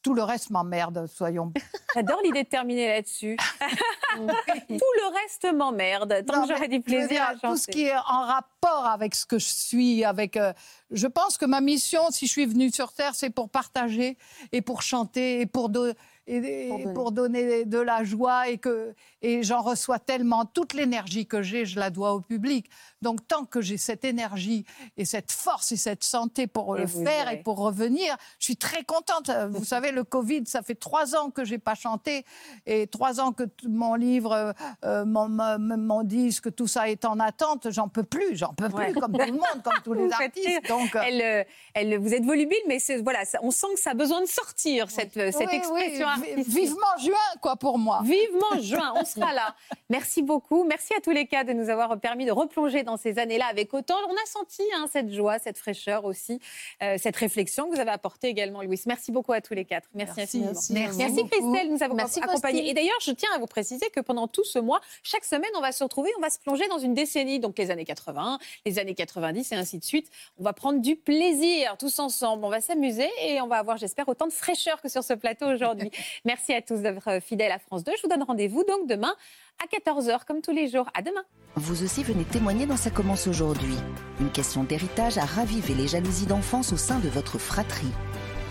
Tout le reste m'emmerde, soyons. [LAUGHS] J'adore l'idée de terminer là-dessus. [LAUGHS] Tout le reste m'emmerde, tant Non, que j'aurais mais du plaisir dire, à chanter. Tout ce qui est en rapport avec ce que je suis, avec. euh, je pense que ma mission, si je suis venue sur Terre, c'est pour partager et pour chanter et pour, do- et- et Pour donner. pour donner de la joie et que et j'en reçois tellement toute l'énergie que j'ai, je la dois au public. Donc tant que j'ai cette énergie et cette force et cette santé pour Et le faire et pour revenir, je suis très contente. Euh, Vous [LAUGHS] savez, le Covid, ça fait trois ans que j'ai pas chanté et trois ans que mon livre, euh, euh, mon, mon- mon disque, tout ça est en attente. J'en peux plus, j'en peux Ouais. plus, comme tout le monde, comme tous [LAUGHS] les Vous artistes. Donc, euh, Elle, elle, vous êtes volubile, mais voilà, on sent que ça a besoin de sortir, cette, cette expression oui. Vivement juin, quoi, pour moi. Vivement [LAUGHS] juin, on sera là. Merci beaucoup. Merci à tous les cas de nous avoir permis de replonger dans ces années-là avec autant. On a senti hein, cette joie, cette fraîcheur aussi, euh, cette réflexion que vous avez apportée également, Louis. Merci beaucoup à tous les quatre. Merci, Merci, infiniment. merci, Merci, merci. Christelle de nous avoir Merci, accompagnés. Et d'ailleurs, je tiens à vous préciser que pendant tout ce mois, chaque semaine, on va se retrouver, on va se plonger dans une décennie, donc les années 80, les années 90 et ainsi de suite. On va prendre du plaisir tous ensemble. On va s'amuser et on va avoir, j'espère, autant de fraîcheur que sur ce plateau aujourd'hui. [LAUGHS] Merci à tous d'être fidèles à France 2. Je vous donne rendez-vous donc demain à 14h, comme tous les jours. À demain. Vous aussi venez témoigner dans Ça commence aujourd'hui. Une question d'héritage à raviver les jalousies d'enfance au sein de votre fratrie.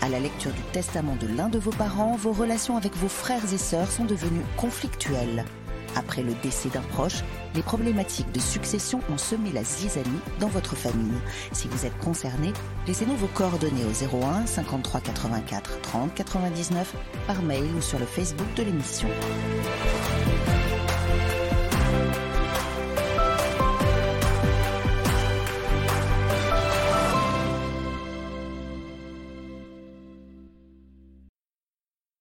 À la lecture du testament de l'un de vos parents, vos relations avec vos frères et sœurs sont devenues conflictuelles. Après le décès d'un proche, les problématiques de succession ont semé la zizanie dans votre famille. Si vous êtes concerné, laissez-nous vos coordonnées au 01 53 84 30 99 par mail ou sur le Facebook de l'émission.